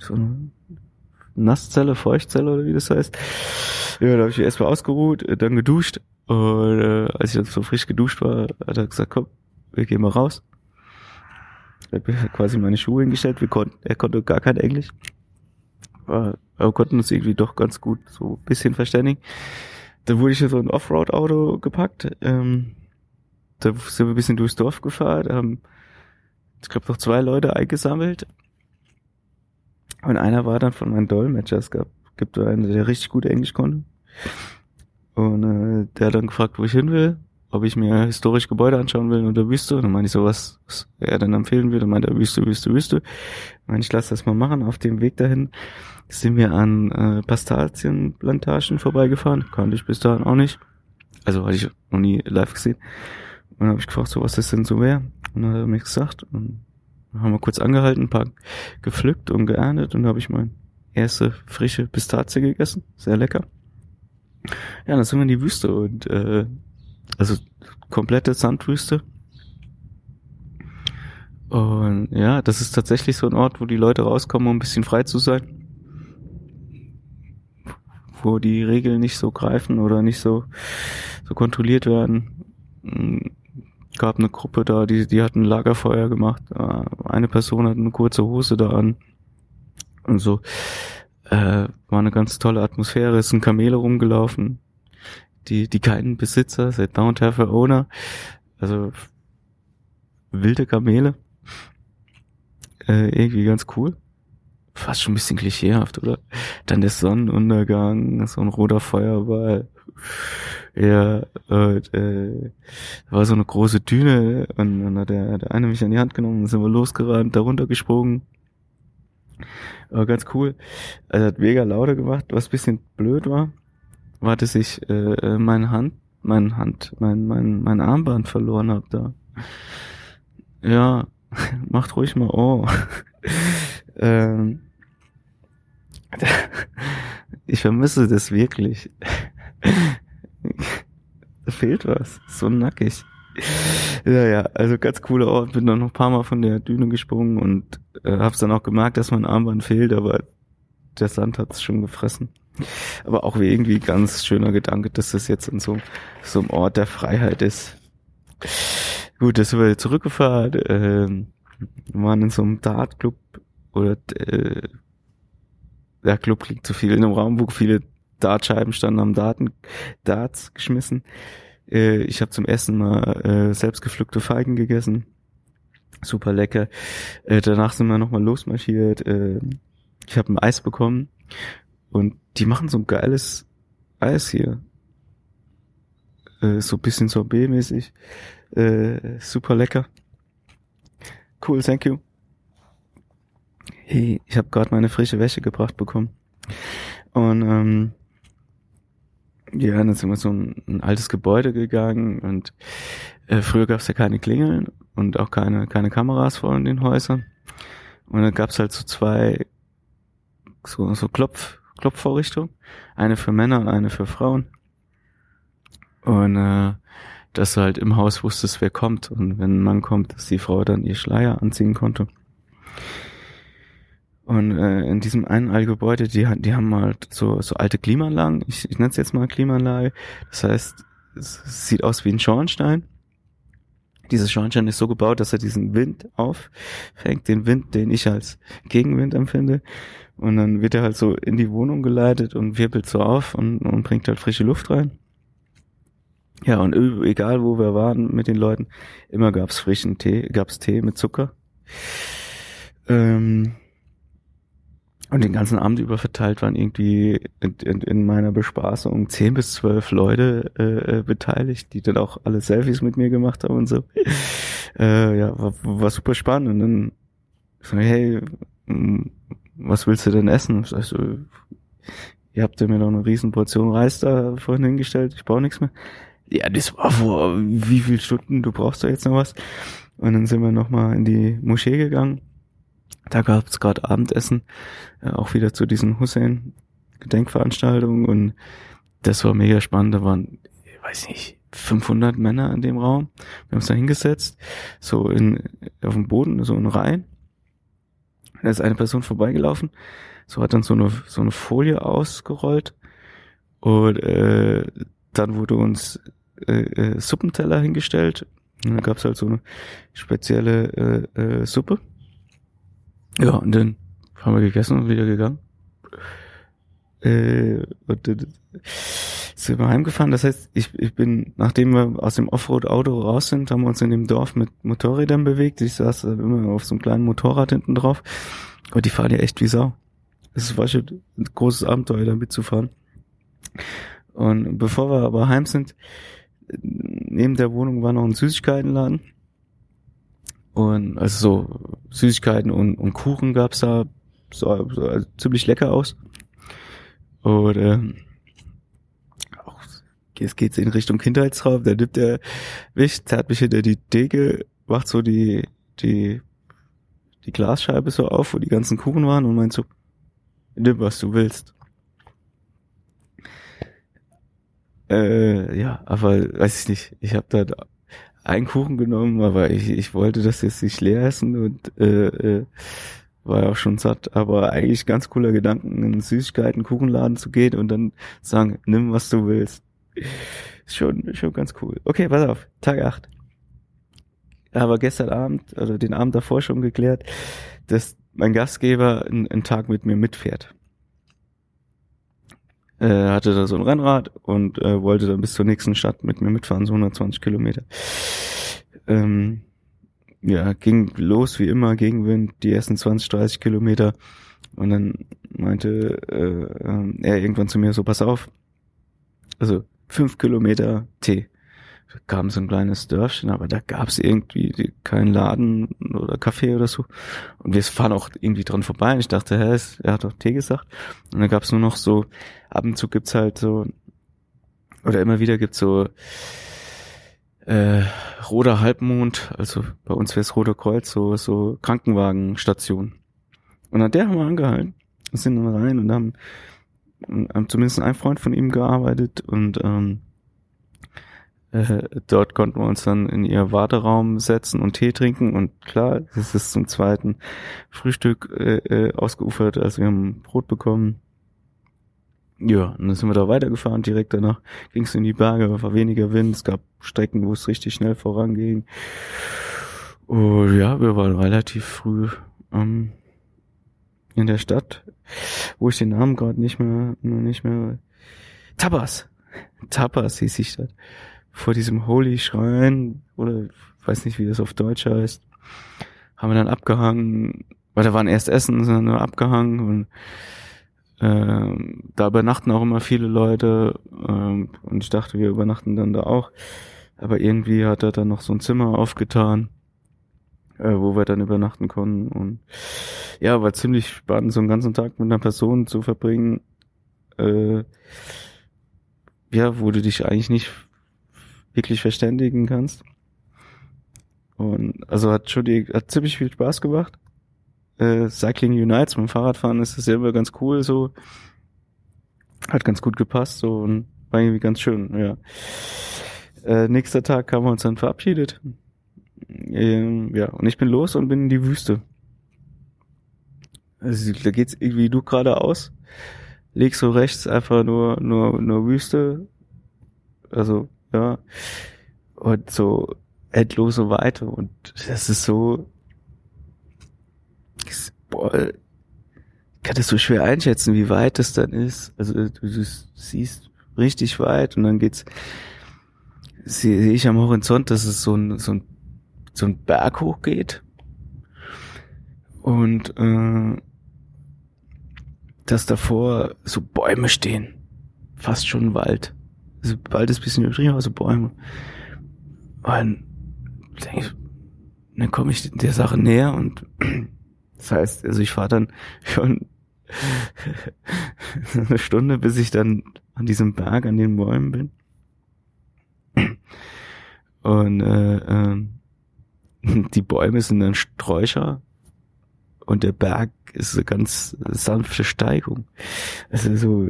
So eine Nasszelle, Feuchtzelle oder wie das heißt. Ja, da habe ich erstmal ausgeruht, äh, dann geduscht. Und äh, als ich dann so frisch geduscht war, hat er gesagt, komm, wir gehen mal raus. Er hat quasi meine Schuhe hingestellt, wir konnten, er konnte gar kein Englisch. Aber konnten uns irgendwie doch ganz gut so ein bisschen verständigen. Da wurde ich in so ein Offroad-Auto gepackt. Ähm, da sind wir ein bisschen durchs Dorf gefahren, haben, ich glaube, noch zwei Leute eingesammelt. Und einer war dann von meinen Dolmetschers. Es gab, gibt einen, der richtig gut Englisch konnte. Und äh, der hat dann gefragt, wo ich hin will, ob ich mir historische Gebäude anschauen will in der Wüste. Und dann meinte ich so, was, er dann empfehlen würde. Und meinte Wüste, Wüste, Wüste. Ich meine, ich lasse das mal machen. Auf dem Weg dahin sind wir an äh, Pastazienplantagen vorbeigefahren. Kannte ich bis dahin auch nicht. Also hatte ich noch nie live gesehen. Und dann habe ich gefragt, so was das denn so wäre. Und dann hat er mir gesagt. Und dann haben wir kurz angehalten, ein paar gepflückt und geerntet. Und dann habe ich meine erste frische Pistazie gegessen. Sehr lecker. Ja, dann sind wir in die Wüste und äh, also komplette Sandwüste. Und ja, das ist tatsächlich so ein Ort, wo die Leute rauskommen, um ein bisschen frei zu sein wo die Regeln nicht so greifen oder nicht so, so kontrolliert werden. Mm, Gab eine Gruppe da, die, die hat ein Lagerfeuer gemacht. Äh, eine Person hat eine kurze Hose da an. Und so. Äh, war eine ganz tolle Atmosphäre. Es sind Kamele rumgelaufen. Die, die keinen Besitzer, they don't have a owner. Also, wilde Kamele. Äh, irgendwie ganz cool fast schon ein bisschen klischeehaft, oder? Dann der Sonnenuntergang, so ein roter Feuerball. Ja, und, äh, war so eine große Düne und dann hat der, der eine mich an die Hand genommen, dann sind wir losgerannt, da runtergesprungen. War ganz cool. Also hat mega lauter gemacht, was bisschen blöd war, war, dass ich äh, meine Hand, meine Hand, mein, mein, mein Armband verloren hab da. Ja, macht ruhig mal oh. ähm, ich vermisse das wirklich. da fehlt was. So nackig. Ja, ja, also ganz cooler Ort. Bin dann noch ein paar Mal von der Düne gesprungen und äh, hab's dann auch gemerkt, dass mein Armband fehlt, aber der Sand hat's schon gefressen. Aber auch wie irgendwie ganz schöner Gedanke, dass das jetzt in so, so einem Ort der Freiheit ist. Gut, das sind wir zurückgefahren, äh, waren in so einem Dartclub oder äh, der Club liegt zu viel in einem Raum, wo viele Dartscheiben standen, haben Daten, Darts geschmissen. Äh, ich habe zum Essen mal äh, selbst gepflückte Feigen gegessen. Super lecker. Äh, danach sind wir nochmal losmarschiert. Äh, ich habe ein Eis bekommen und die machen so ein geiles Eis hier. Äh, so bisschen Sorbet-mäßig. Äh, super lecker. Cool, thank you hey, ich habe gerade meine frische Wäsche gebracht bekommen. Und ähm, ja, dann sind wir so ein, ein altes Gebäude gegangen und äh, früher gab es ja keine Klingeln und auch keine, keine Kameras vor in den Häusern. Und dann gab es halt so zwei so, so Klopf, Klopfvorrichtungen. Eine für Männer und eine für Frauen. Und äh, dass du halt im Haus wusstest, wer kommt. Und wenn ein Mann kommt, dass die Frau dann ihr Schleier anziehen konnte. Und äh, in diesem einen Gebäude, die, die haben halt so, so alte Klimaanlagen. Ich, ich nenne es jetzt mal Klimaanlage. Das heißt, es sieht aus wie ein Schornstein. Dieser Schornstein ist so gebaut, dass er diesen Wind auffängt, den Wind, den ich als Gegenwind empfinde. Und dann wird er halt so in die Wohnung geleitet und wirbelt so auf und, und bringt halt frische Luft rein. Ja, und egal wo wir waren mit den Leuten, immer gab's frischen Tee, gab's Tee mit Zucker. Ähm, und den ganzen Abend über verteilt waren irgendwie in, in, in meiner Bespaßung zehn bis zwölf Leute äh, äh, beteiligt, die dann auch alle Selfies mit mir gemacht haben und so. Äh, ja, war, war super spannend. Und dann so, hey, was willst du denn essen? Ich sag so, ihr habt ja mir noch eine riesen Portion Reis da vorhin hingestellt, ich brauche nichts mehr. Ja, das war vor wie viel Stunden, du brauchst da jetzt noch was? Und dann sind wir nochmal in die Moschee gegangen da gab es gerade Abendessen, äh, auch wieder zu diesen Hussein-Gedenkveranstaltungen und das war mega spannend. Da waren, ich weiß nicht, 500 Männer in dem Raum. Wir haben uns da hingesetzt, so in, auf dem Boden, so in Reihen. Da ist eine Person vorbeigelaufen, so hat dann so eine, so eine Folie ausgerollt und äh, dann wurde uns äh, äh, Suppenteller hingestellt. Und dann gab's halt so eine spezielle äh, äh, Suppe ja, und dann haben wir gegessen und wieder gegangen. Äh, und dann sind wir heimgefahren. Das heißt, ich, ich bin, nachdem wir aus dem Offroad-Auto raus sind, haben wir uns in dem Dorf mit Motorrädern bewegt. Ich saß immer auf so einem kleinen Motorrad hinten drauf. Und die fahren ja echt wie Sau. Es war schon ein großes Abenteuer, da mitzufahren. Und bevor wir aber heim sind, neben der Wohnung war noch ein Süßigkeitenladen. Und also so Süßigkeiten und, und Kuchen gab's da. So, so also ziemlich lecker aus. Und ähm, auch, jetzt geht's in Richtung Kindheitsraum. Da nimmt der mich, zerrt mich hinter die Decke, macht so die, die, die Glasscheibe so auf, wo die ganzen Kuchen waren und meint so, nimm was du willst. Äh, ja, aber weiß ich nicht. Ich habe da einen Kuchen genommen, aber ich, ich wollte das jetzt nicht leer essen und äh, äh, war ja auch schon satt, aber eigentlich ganz cooler Gedanken, in Süßigkeiten, Kuchenladen zu gehen und dann sagen, nimm was du willst. Schon, schon ganz cool. Okay, pass auf, Tag 8. Aber gestern Abend, also den Abend davor schon geklärt, dass mein Gastgeber einen, einen Tag mit mir mitfährt. Er hatte da so ein Rennrad und äh, wollte dann bis zur nächsten Stadt mit mir mitfahren, so 120 Kilometer. Ähm, ja, ging los wie immer, Gegenwind, die ersten 20, 30 Kilometer. Und dann meinte äh, er irgendwann zu mir so, pass auf, also fünf Kilometer Tee. Kam so ein kleines Dörfchen, aber da gab's irgendwie keinen Laden oder Kaffee oder so. Und wir fahren auch irgendwie dran vorbei. Und ich dachte, hä, er hat doch Tee gesagt. Und dann gab's nur noch so, ab und zu gibt's halt so, oder immer wieder gibt's so äh, Roter Halbmond, also bei uns wäre es Roter Kreuz, so, so Krankenwagenstation. Und an der haben wir angehalten, sind dann rein und haben, haben zumindest ein Freund von ihm gearbeitet und ähm, äh, dort konnten wir uns dann in ihr Warteraum setzen und Tee trinken und klar, es ist zum zweiten Frühstück äh, äh, ausgeufert, also wir haben Brot bekommen ja, und dann sind wir da weitergefahren. Direkt danach ging es in die Berge, war weniger Wind. Es gab Strecken, wo es richtig schnell voranging. Und ja, wir waren relativ früh ähm, in der Stadt, wo ich den Namen gerade nicht mehr, nicht mehr. Tapas. Tapas hieß ich Stadt. Vor diesem Holy Schrein, oder weiß nicht, wie das auf Deutsch heißt, haben wir dann abgehangen, weil da waren erst Essen, sind dann nur abgehangen und ähm, da übernachten auch immer viele Leute ähm, und ich dachte, wir übernachten dann da auch. Aber irgendwie hat er dann noch so ein Zimmer aufgetan, äh, wo wir dann übernachten konnten. Und ja, war ziemlich spannend, so einen ganzen Tag mit einer Person zu verbringen. Äh, ja, wo du dich eigentlich nicht wirklich verständigen kannst. Und also hat schon die, hat ziemlich viel Spaß gemacht äh, Cycling Unites, mit dem Fahrradfahren ist das ja immer ganz cool, so. Hat ganz gut gepasst, so, und war irgendwie ganz schön, ja. Äh, nächster Tag haben wir uns dann verabschiedet. Ähm, ja, und ich bin los und bin in die Wüste. Also, da geht's irgendwie du geradeaus, legst so rechts einfach nur, nur, nur Wüste. Also, ja. Und so endlose Weite und das ist so, boah, kann das so schwer einschätzen, wie weit es dann ist. Also du, du siehst richtig weit und dann geht's, sehe ich am Horizont, dass es so ein, so ein, so ein Berg hochgeht. Und äh, dass davor so Bäume stehen. Fast schon Wald. Also Wald ist ein bisschen übertrieben, aber so Bäume. Und dann komme ich der Sache näher und das heißt, also ich fahre dann schon eine Stunde, bis ich dann an diesem Berg, an den Bäumen bin. Und äh, äh, die Bäume sind dann Sträucher und der Berg ist eine ganz sanfte Steigung. Also so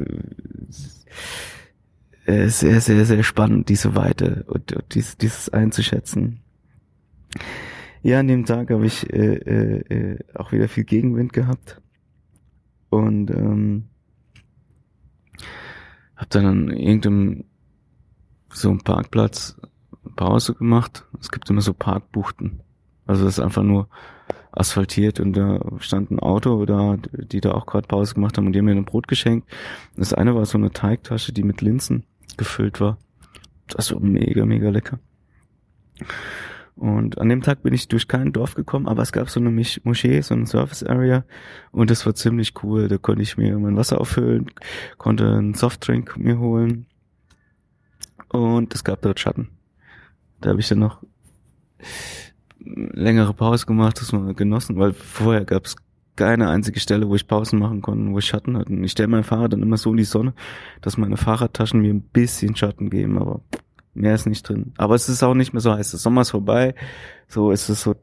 äh, sehr, sehr, sehr spannend, diese Weite und, und dies, dieses einzuschätzen. Ja, an dem Tag habe ich äh, äh, äh, auch wieder viel Gegenwind gehabt und ähm, habe dann an irgendeinem so einem Parkplatz Pause gemacht. Es gibt immer so Parkbuchten. Also das ist einfach nur asphaltiert und da stand ein Auto da, die da auch gerade Pause gemacht haben und die haben mir ein Brot geschenkt. Das eine war so eine Teigtasche, die mit Linsen gefüllt war. Das war mega, mega lecker. Und an dem Tag bin ich durch kein Dorf gekommen, aber es gab so eine Moschee, so eine Service Area und das war ziemlich cool. Da konnte ich mir mein Wasser auffüllen, konnte einen Softdrink mir holen und es gab dort Schatten. Da habe ich dann noch längere Pause gemacht, das mal genossen, weil vorher gab es keine einzige Stelle, wo ich Pausen machen konnte, wo ich Schatten hatte. Ich stelle mein Fahrrad dann immer so in die Sonne, dass meine Fahrradtaschen mir ein bisschen Schatten geben, aber Mehr ist nicht drin. Aber es ist auch nicht mehr so heiß. Der Sommer ist vorbei. So ist es so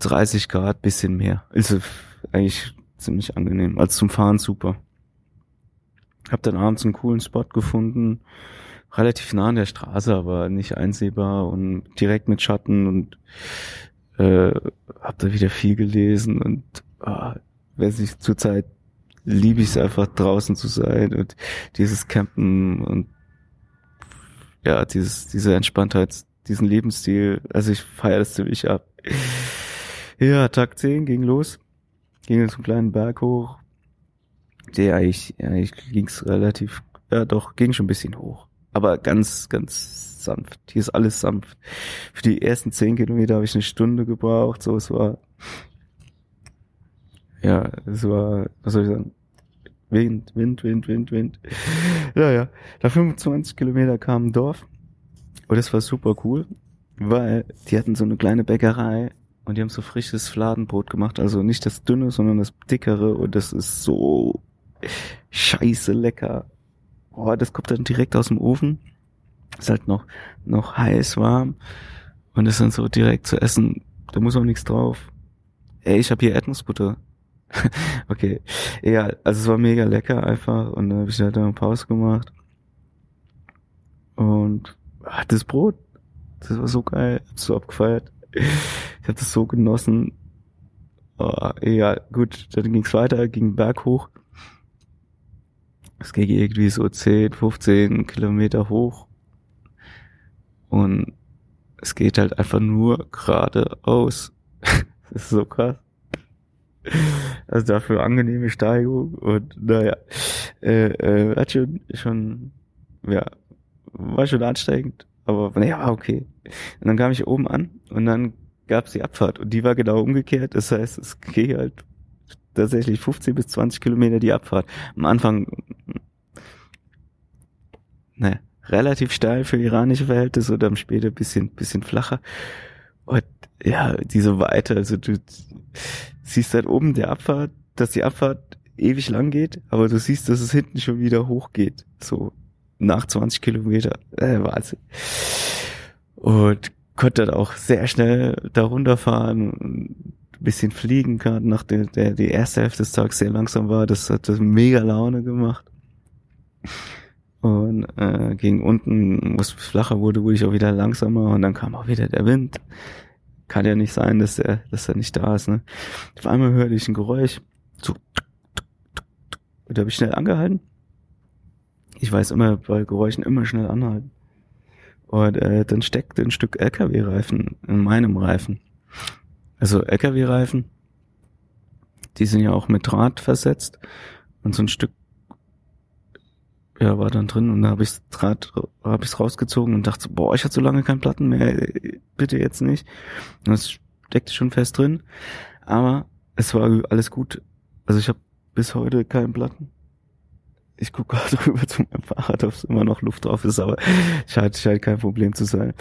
30 Grad, bisschen mehr. Ist eigentlich ziemlich angenehm. Als zum Fahren super. Hab dann abends einen coolen Spot gefunden. Relativ nah an der Straße, aber nicht einsehbar und direkt mit Schatten und äh, hab da wieder viel gelesen und oh, weiß ich, zurzeit liebe ich es einfach draußen zu sein und dieses Campen und ja, dieses, diese Entspanntheit, diesen Lebensstil, also ich feiere das ziemlich ab. Ja, Tag 10 ging los, ging zum kleinen Berg hoch, der eigentlich, ja, ich ging's relativ, ja doch, ging schon ein bisschen hoch. Aber ganz, ganz sanft. Hier ist alles sanft. Für die ersten 10 Kilometer habe ich eine Stunde gebraucht, so, es war, ja, es war, was soll ich sagen, Wind, Wind, Wind, Wind, Wind. Ja, ja. Da 25 Kilometer kam ein Dorf. Und das war super cool, weil die hatten so eine kleine Bäckerei und die haben so frisches Fladenbrot gemacht. Also nicht das dünne, sondern das dickere. Und das ist so scheiße lecker. Boah, das kommt dann direkt aus dem Ofen. Ist halt noch, noch heiß warm. Und ist dann so direkt zu essen. Da muss auch nichts drauf. Ey, ich habe hier Erdnussbutter. okay, egal. Also es war mega lecker einfach und dann habe ich halt eine Pause gemacht. Und ach, das Brot, das war so geil, hab's so abgefeiert. Ich habe das so genossen. Oh, egal, gut, dann ging's weiter, ging Berg hoch. Es ging irgendwie so 10, 15 Kilometer hoch. Und es geht halt einfach nur geradeaus. das ist so krass. Also dafür angenehme Steigung und naja, äh, äh, hat schon, schon, ja, war schon ansteigend, aber naja, okay. Und dann kam ich oben an und dann gab's die Abfahrt und die war genau umgekehrt. Das heißt, es ging halt tatsächlich 15 bis 20 Kilometer die Abfahrt. Am Anfang, naja, relativ steil für iranische Verhältnisse und dann später bisschen, bisschen flacher. Und ja, diese Weite, also du siehst halt oben der Abfahrt, dass die Abfahrt ewig lang geht, aber du siehst, dass es hinten schon wieder hochgeht. So nach 20 Kilometer. Äh, Wahnsinn. Und konnte dann auch sehr schnell da runterfahren, ein bisschen fliegen kann, nach der, der die erste Hälfte des Tages sehr langsam war. Das hat das mega Laune gemacht. Und äh, gegen unten, wo es flacher wurde, wurde ich auch wieder langsamer und dann kam auch wieder der Wind. Kann ja nicht sein, dass er, dass er nicht da ist. Ne? Auf einmal hörte ich ein Geräusch. So. Und da habe ich schnell angehalten. Ich weiß immer bei Geräuschen immer schnell anhalten. Und äh, dann steckte ein Stück LKW-Reifen in meinem Reifen. Also LKW-Reifen, die sind ja auch mit Draht versetzt. Und so ein Stück ja, war dann drin und da habe ich Draht, habe ich's rausgezogen und dachte, boah, ich hatte so lange keinen Platten mehr, bitte jetzt nicht. Und es steckte schon fest drin, aber es war alles gut. Also ich habe bis heute keinen Platten. Ich gucke gerade rüber zu meinem Fahrrad, ob es immer noch Luft drauf ist, aber scheint, scheint kein Problem zu sein.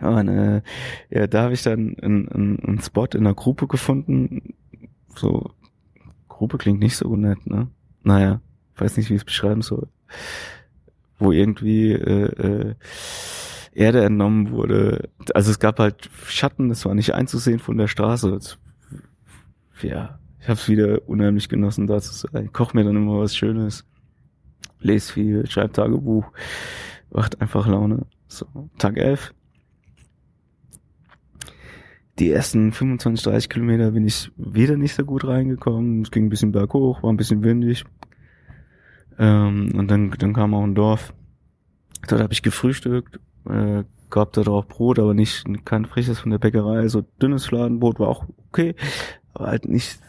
Und äh, ja, da habe ich dann einen, einen, einen Spot in einer Gruppe gefunden. So, Gruppe klingt nicht so nett, ne? Naja, weiß nicht, wie ich es beschreiben soll, wo irgendwie äh, äh, Erde entnommen wurde. Also es gab halt Schatten, das war nicht einzusehen von der Straße. Ja, ich habe es wieder unheimlich genossen, da zu sein. Koch mir dann immer was Schönes, lese viel, schreibe Tagebuch, macht einfach Laune. So, Tag 11. Die ersten 25, 30 Kilometer bin ich wieder nicht so gut reingekommen. Es ging ein bisschen berghoch, war ein bisschen windig. Ähm, und dann, dann kam auch ein Dorf. Dort habe ich gefrühstückt, äh, gab da drauf Brot, aber nicht kein frisches von der Bäckerei. So dünnes Fladenbrot war auch okay, aber halt nicht.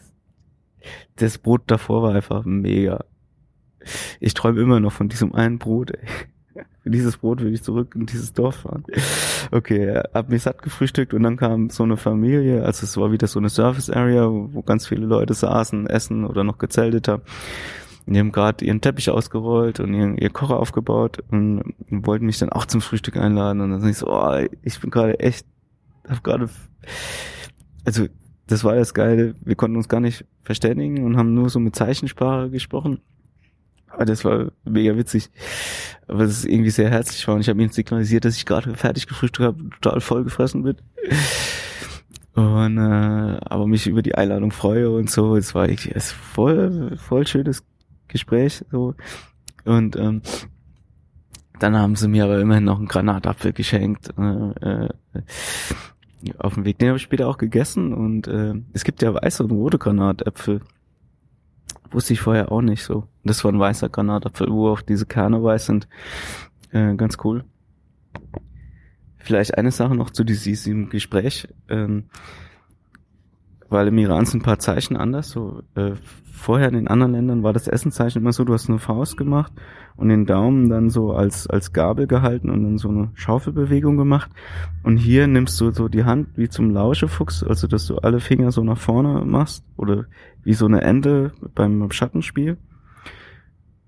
Das Brot davor war einfach mega. Ich träume immer noch von diesem einen Brot. Ey. Dieses Brot will ich zurück in dieses Dorf fahren. Okay, hab mich satt gefrühstückt und dann kam so eine Familie, also es war wieder so eine Service Area, wo ganz viele Leute saßen, essen oder noch gezeltet haben. Die haben gerade ihren Teppich ausgerollt und ihren, ihr Kocher aufgebaut und, wollten mich dann auch zum Frühstück einladen. Und dann sag ich so, oh, ich bin gerade echt, hab gerade, also das war das Geile, wir konnten uns gar nicht verständigen und haben nur so mit Zeichensprache gesprochen. Aber das war mega witzig. Aber es ist irgendwie sehr herzlich war und ich habe ihnen signalisiert, dass ich gerade fertig gefrühstückt habe, total voll gefressen bin. Und äh, aber mich über die Einladung freue und so. Es war irgendwie es voll, voll schönes Gespräch so und ähm, dann haben sie mir aber immerhin noch einen Granatapfel geschenkt. Äh, äh, auf dem Weg. Den habe ich später auch gegessen und äh, es gibt ja weiße und rote Granatäpfel. Wusste ich vorher auch nicht so. Das war ein weißer Granatapfel, wo auch diese Kerne weiß sind. Äh, ganz cool. Vielleicht eine Sache noch zu diesem Gespräch. Ähm, weil im Iran sind ein paar Zeichen anders. So äh, vorher in den anderen Ländern war das Essenzeichen immer so, du hast eine Faust gemacht und den Daumen dann so als als Gabel gehalten und dann so eine Schaufelbewegung gemacht. Und hier nimmst du so die Hand wie zum Lauschefuchs, also dass du alle Finger so nach vorne machst oder wie so eine Ente beim Schattenspiel.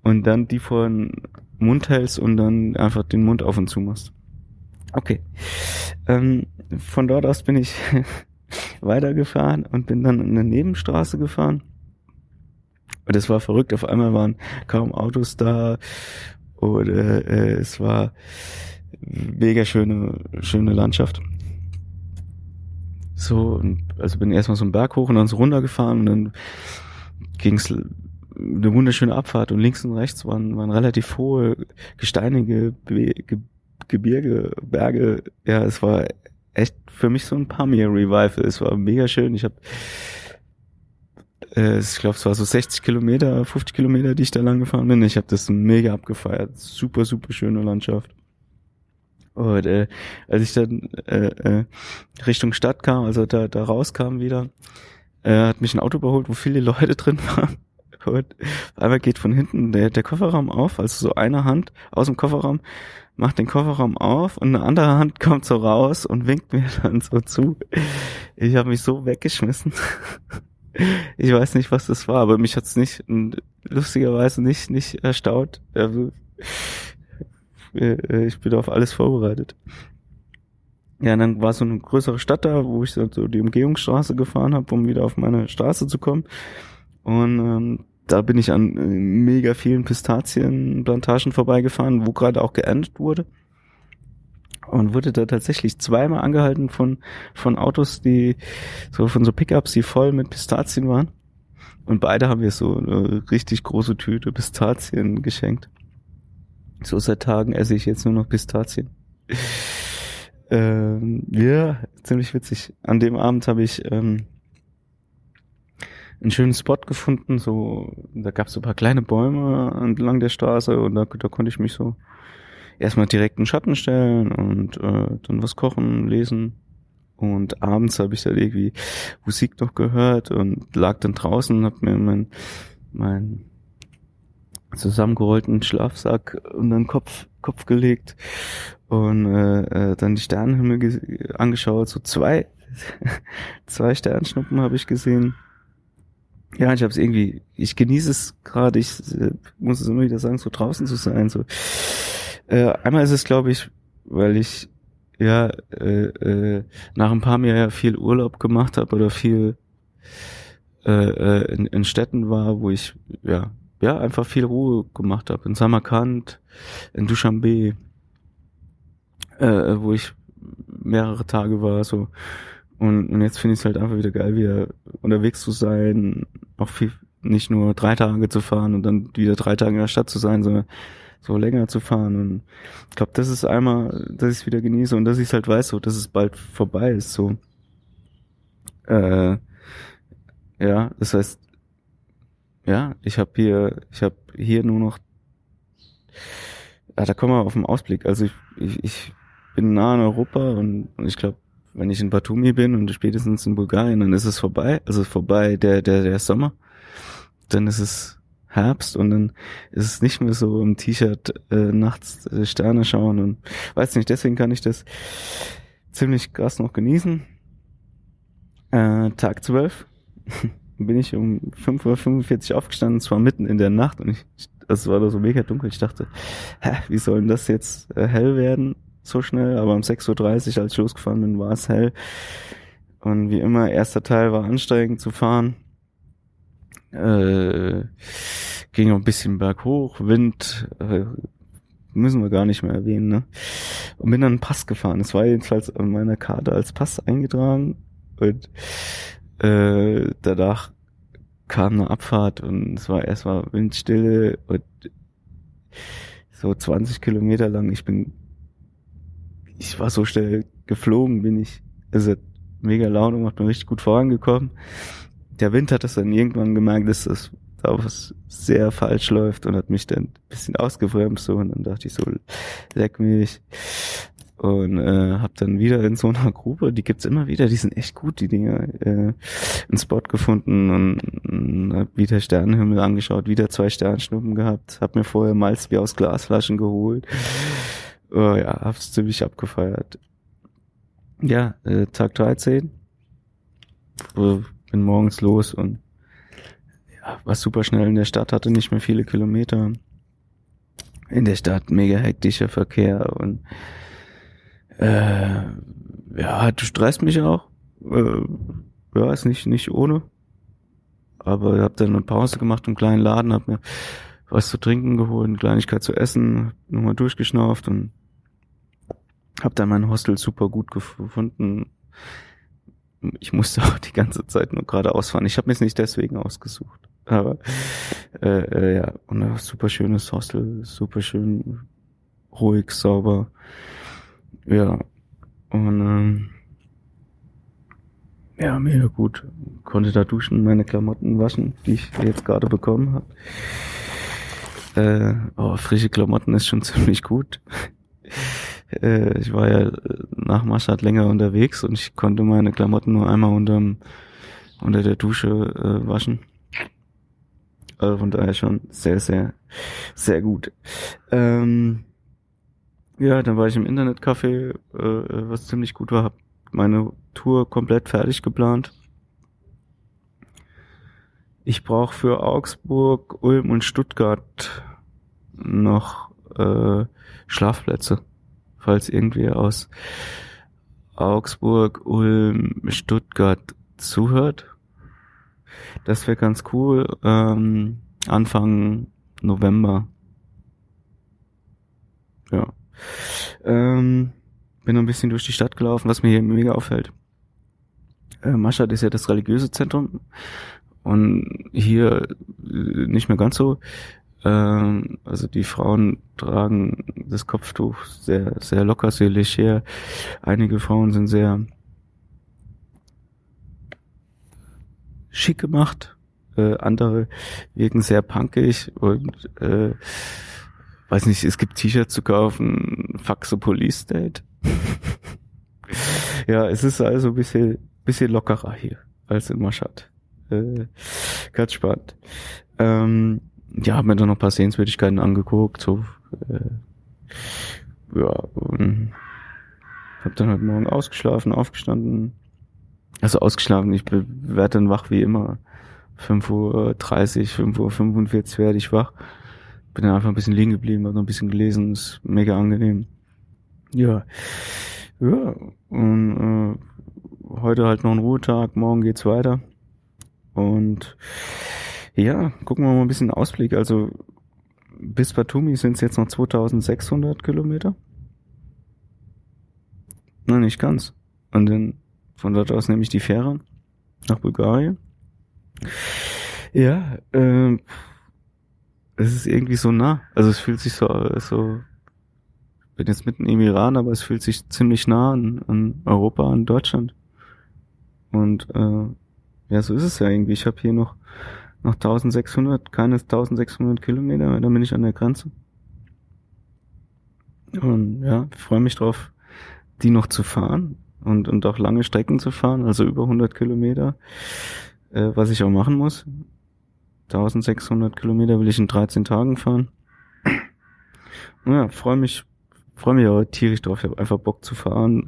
Und dann die vor den Mund hältst und dann einfach den Mund auf und zu machst. Okay. Ähm, von dort aus bin ich weitergefahren und bin dann in eine Nebenstraße gefahren. Und es war verrückt. Auf einmal waren kaum Autos da oder äh, es war mega schöne, schöne Landschaft. So, also bin erstmal so einen Berg hoch und dann so runtergefahren und dann ging's eine wunderschöne Abfahrt und links und rechts waren, waren relativ hohe, gesteinige Be Ge Gebirge, Berge. Ja, es war echt für mich so ein Pamir-Revival. Es war mega schön. Ich habe, äh, ich glaube, es war so 60 Kilometer, 50 Kilometer, die ich da lang gefahren bin. Ich habe das mega abgefeiert. Super, super schöne Landschaft. Und äh, als ich dann äh, äh, Richtung Stadt kam, also da, da rauskam wieder, äh, hat mich ein Auto überholt, wo viele Leute drin waren. Und einmal geht von hinten der, der Kofferraum auf, also so eine Hand aus dem Kofferraum macht den Kofferraum auf und eine andere Hand kommt so raus und winkt mir dann so zu. Ich habe mich so weggeschmissen. Ich weiß nicht, was das war, aber mich hat's nicht lustigerweise nicht nicht erstaunt. Also, äh, ich bin auf alles vorbereitet. Ja, dann war so eine größere Stadt da, wo ich so die Umgehungsstraße gefahren habe, um wieder auf meine Straße zu kommen. Und ähm, da bin ich an äh, mega vielen Pistazienplantagen vorbeigefahren, wo gerade auch geerntet wurde. Und wurde da tatsächlich zweimal angehalten von, von Autos, die, so von so Pickups, die voll mit Pistazien waren. Und beide haben wir so eine richtig große Tüte Pistazien geschenkt. So seit Tagen esse ich jetzt nur noch Pistazien. ähm, ja, ziemlich witzig. An dem Abend habe ich ähm, einen schönen Spot gefunden, so, da gab es so ein paar kleine Bäume entlang der Straße und da, da konnte ich mich so erstmal direkt in Schatten stellen und äh, dann was kochen, lesen. Und abends habe ich dann irgendwie Musik noch gehört und lag dann draußen und hab mir mein, mein zusammengerollten Schlafsack und dann Kopf, Kopf gelegt und äh, äh, dann die Sternenhimmel angeschaut. So zwei, zwei Sternschnuppen habe ich gesehen ja, ich habe es irgendwie, ich genieße es gerade, ich äh, muss es immer wieder sagen, so draußen zu sein. So. Äh, einmal ist es, glaube ich, weil ich ja äh, äh, nach ein paar Jahren ja viel Urlaub gemacht habe oder viel äh, äh, in, in Städten war, wo ich ja ja einfach viel Ruhe gemacht habe. In Samarkand, in Dushanbe, äh, wo ich mehrere Tage war, so und, und jetzt finde ich es halt einfach wieder geil, wieder unterwegs zu sein, auch viel, nicht nur drei Tage zu fahren und dann wieder drei Tage in der Stadt zu sein, sondern so länger zu fahren. Und ich glaube, das ist einmal, dass ich es wieder genieße und dass ich es halt weiß, so dass es bald vorbei ist. So. Äh, ja, das heißt, ja, ich habe hier, ich habe hier nur noch, ja, da kommen wir auf den Ausblick. Also ich, ich, ich bin nah in Europa und, und ich glaube, wenn ich in Batumi bin und spätestens in Bulgarien, dann ist es vorbei. Also vorbei der, der, der Sommer. Dann ist es Herbst und dann ist es nicht mehr so im T-Shirt äh, nachts äh, Sterne schauen und weiß nicht, deswegen kann ich das ziemlich krass noch genießen. Äh, Tag 12 bin ich um 5.45 Uhr aufgestanden, zwar mitten in der Nacht und ich, es war da so mega dunkel. Ich dachte, hä, wie soll denn das jetzt äh, hell werden? So schnell, aber um 6.30 Uhr, als ich losgefahren bin, war es hell. Und wie immer, erster Teil war ansteigend zu fahren. Äh, ging ein bisschen berghoch, Wind, äh, müssen wir gar nicht mehr erwähnen, ne? Und bin dann einen Pass gefahren. Es war jedenfalls an meiner Karte als Pass eingetragen. Und äh, danach kam eine Abfahrt und es war erstmal Windstille und so 20 Kilometer lang. Ich bin ich war so schnell geflogen, bin ich hat mega Laune gemacht, bin richtig gut vorangekommen. Der Wind hat das dann irgendwann gemerkt, dass das da was sehr falsch läuft und hat mich dann ein bisschen ausgebremst so, und dann dachte ich so, leck mich. Und äh, habe dann wieder in so einer Gruppe, die gibt's immer wieder, die sind echt gut, die Dinger, äh, einen Spot gefunden und, und hab wieder Sternenhimmel angeschaut, wieder zwei Sternschnuppen gehabt, hab mir vorher Malzbier aus Glasflaschen geholt. Oh ja, hab's ziemlich abgefeiert. Ja, äh, Tag 13. Äh, bin morgens los und ja, war super schnell in der Stadt, hatte nicht mehr viele Kilometer. In der Stadt mega hektischer Verkehr und äh, ja, du stresst mich auch. Äh, ja, ist nicht, nicht ohne. Aber ich habe dann eine Pause gemacht im kleinen Laden, hab mir was zu trinken geholt, eine Kleinigkeit zu essen, nochmal durchgeschnauft und hab dann mein Hostel super gut gefunden. Ich musste auch die ganze Zeit nur geradeaus fahren. Ich habe mir es nicht deswegen ausgesucht. Aber äh, äh, ja, und ein super schönes Hostel, super schön ruhig, sauber. Ja. Und ähm, ja, mega gut. Konnte da duschen, meine Klamotten waschen, die ich jetzt gerade bekommen habe. Äh, oh, frische Klamotten ist schon ziemlich gut. Äh, ich war ja nach Maschad länger unterwegs und ich konnte meine Klamotten nur einmal unterm, unter der Dusche äh, waschen. Also von daher schon sehr, sehr, sehr gut. Ähm, ja, dann war ich im Internetcafé, äh, was ziemlich gut war, hab meine Tour komplett fertig geplant. Ich brauche für Augsburg, Ulm und Stuttgart noch äh, Schlafplätze, falls irgendwie aus Augsburg, Ulm, Stuttgart zuhört. Das wäre ganz cool. Ähm, Anfang November. Ja. Ähm, bin noch ein bisschen durch die Stadt gelaufen, was mir hier mega auffällt. Äh, Maschad ist ja das religiöse Zentrum und hier äh, nicht mehr ganz so. Ähm, also die Frauen tragen das Kopftuch sehr, sehr locker, sehr leger. Einige Frauen sind sehr schick gemacht, äh, andere wirken sehr punkig und äh, weiß nicht, es gibt T-Shirts zu kaufen, the Police State. ja, es ist also ein bisschen, bisschen lockerer hier als in Maschad. Äh, ganz spannend. Ähm, ja, hab mir dann noch ein paar Sehenswürdigkeiten angeguckt, so, äh, ja, und hab dann heute Morgen ausgeschlafen, aufgestanden, also ausgeschlafen, ich werde dann wach wie immer. 5.30 Uhr, 5.45 Uhr werde ich wach. Bin dann einfach ein bisschen liegen geblieben, habe noch ein bisschen gelesen, ist mega angenehm. Ja. Ja, und äh, heute halt noch ein Ruhetag, morgen geht's weiter. Und ja, gucken wir mal ein bisschen Ausblick. Also bis Batumi sind es jetzt noch 2600 Kilometer. Na, nicht ganz. Und dann von dort aus nehme ich die Fähre nach Bulgarien. Ja, ähm, es ist irgendwie so nah. Also es fühlt sich so, so, bin jetzt mitten im Iran, aber es fühlt sich ziemlich nah an, an Europa, an Deutschland. Und äh, ja, so ist es ja irgendwie. Ich habe hier noch noch 1600, keine 1600 Kilometer, dann bin ich an der Grenze. Und ja, ich freue mich drauf, die noch zu fahren und, und auch lange Strecken zu fahren, also über 100 Kilometer, äh, was ich auch machen muss. 1600 Kilometer will ich in 13 Tagen fahren. Ja, freue mich, freue mich auch tierisch drauf. Ich habe einfach Bock zu fahren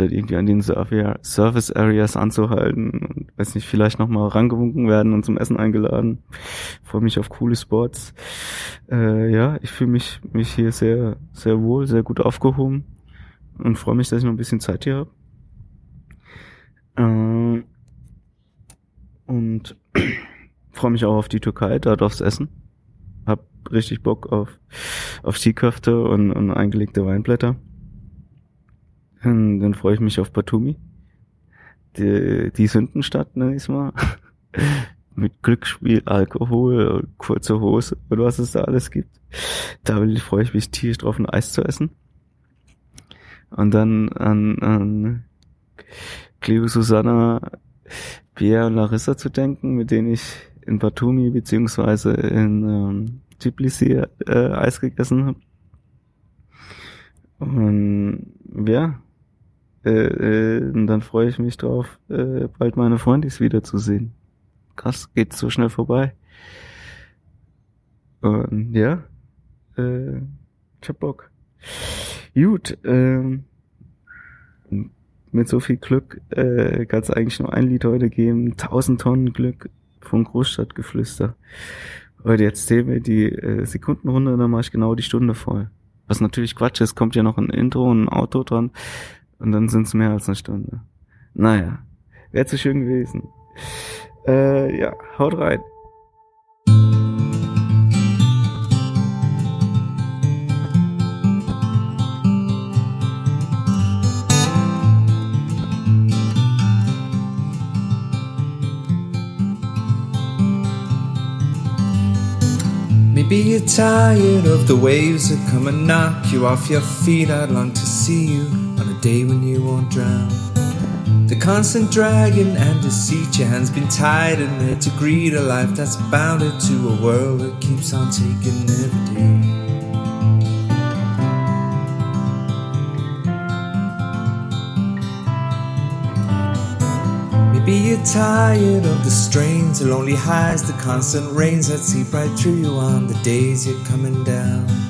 dann irgendwie an den Service Areas anzuhalten und weiß nicht, vielleicht nochmal rangewunken werden und zum Essen eingeladen. Freue mich auf coole Spots. Äh, ja, ich fühle mich, mich hier sehr, sehr wohl, sehr gut aufgehoben und freue mich, dass ich noch ein bisschen Zeit hier habe. Äh, und freue mich auch auf die Türkei, dort aufs Essen. Hab richtig Bock auf, auf Skiköfte und, und eingelegte Weinblätter. Dann freue ich mich auf Batumi. Die, die Sündenstadt, ich mal. Mit Glücksspiel, Alkohol, kurze Hose und was es da alles gibt. Da freue ich mich tierisch drauf, ein Eis zu essen. Und dann an, an Cleo, Susanna, Pierre und Larissa zu denken, mit denen ich in Batumi beziehungsweise in ähm, Tbilisi äh, Eis gegessen habe. Und ja, äh, äh, und dann freue ich mich drauf, äh, bald meine Freundis wiederzusehen. Krass, geht so schnell vorbei. Und ja, äh, ich hab Bock. Gut, ähm, mit so viel Glück äh, kann es eigentlich nur ein Lied heute geben. Tausend Tonnen Glück von Großstadtgeflüster. Heute jetzt zählen wir die äh, Sekundenrunde, dann mache ich genau die Stunde voll. Was natürlich Quatsch ist, kommt ja noch ein Intro und ein Auto dran und dann sind es mehr als eine Stunde. Naja, wäre zu schön gewesen. Äh, ja, haut rein. Maybe you're tired of the waves that come and knock you off your feet. I'd long to see you day when you won't drown. The constant dragging and deceit, your hands been tied and there to greet a life that's bounded to a world that keeps on taking every day. Maybe you're tired of the strains, the lonely highs, the constant rains that seep right through you on the days you're coming down.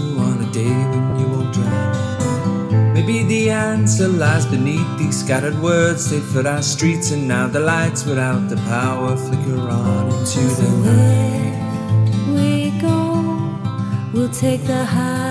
day when you won't drown. Maybe the answer lies beneath these scattered words. They flood our streets, and now the lights without the power flicker on into the night. We go, we'll take the highs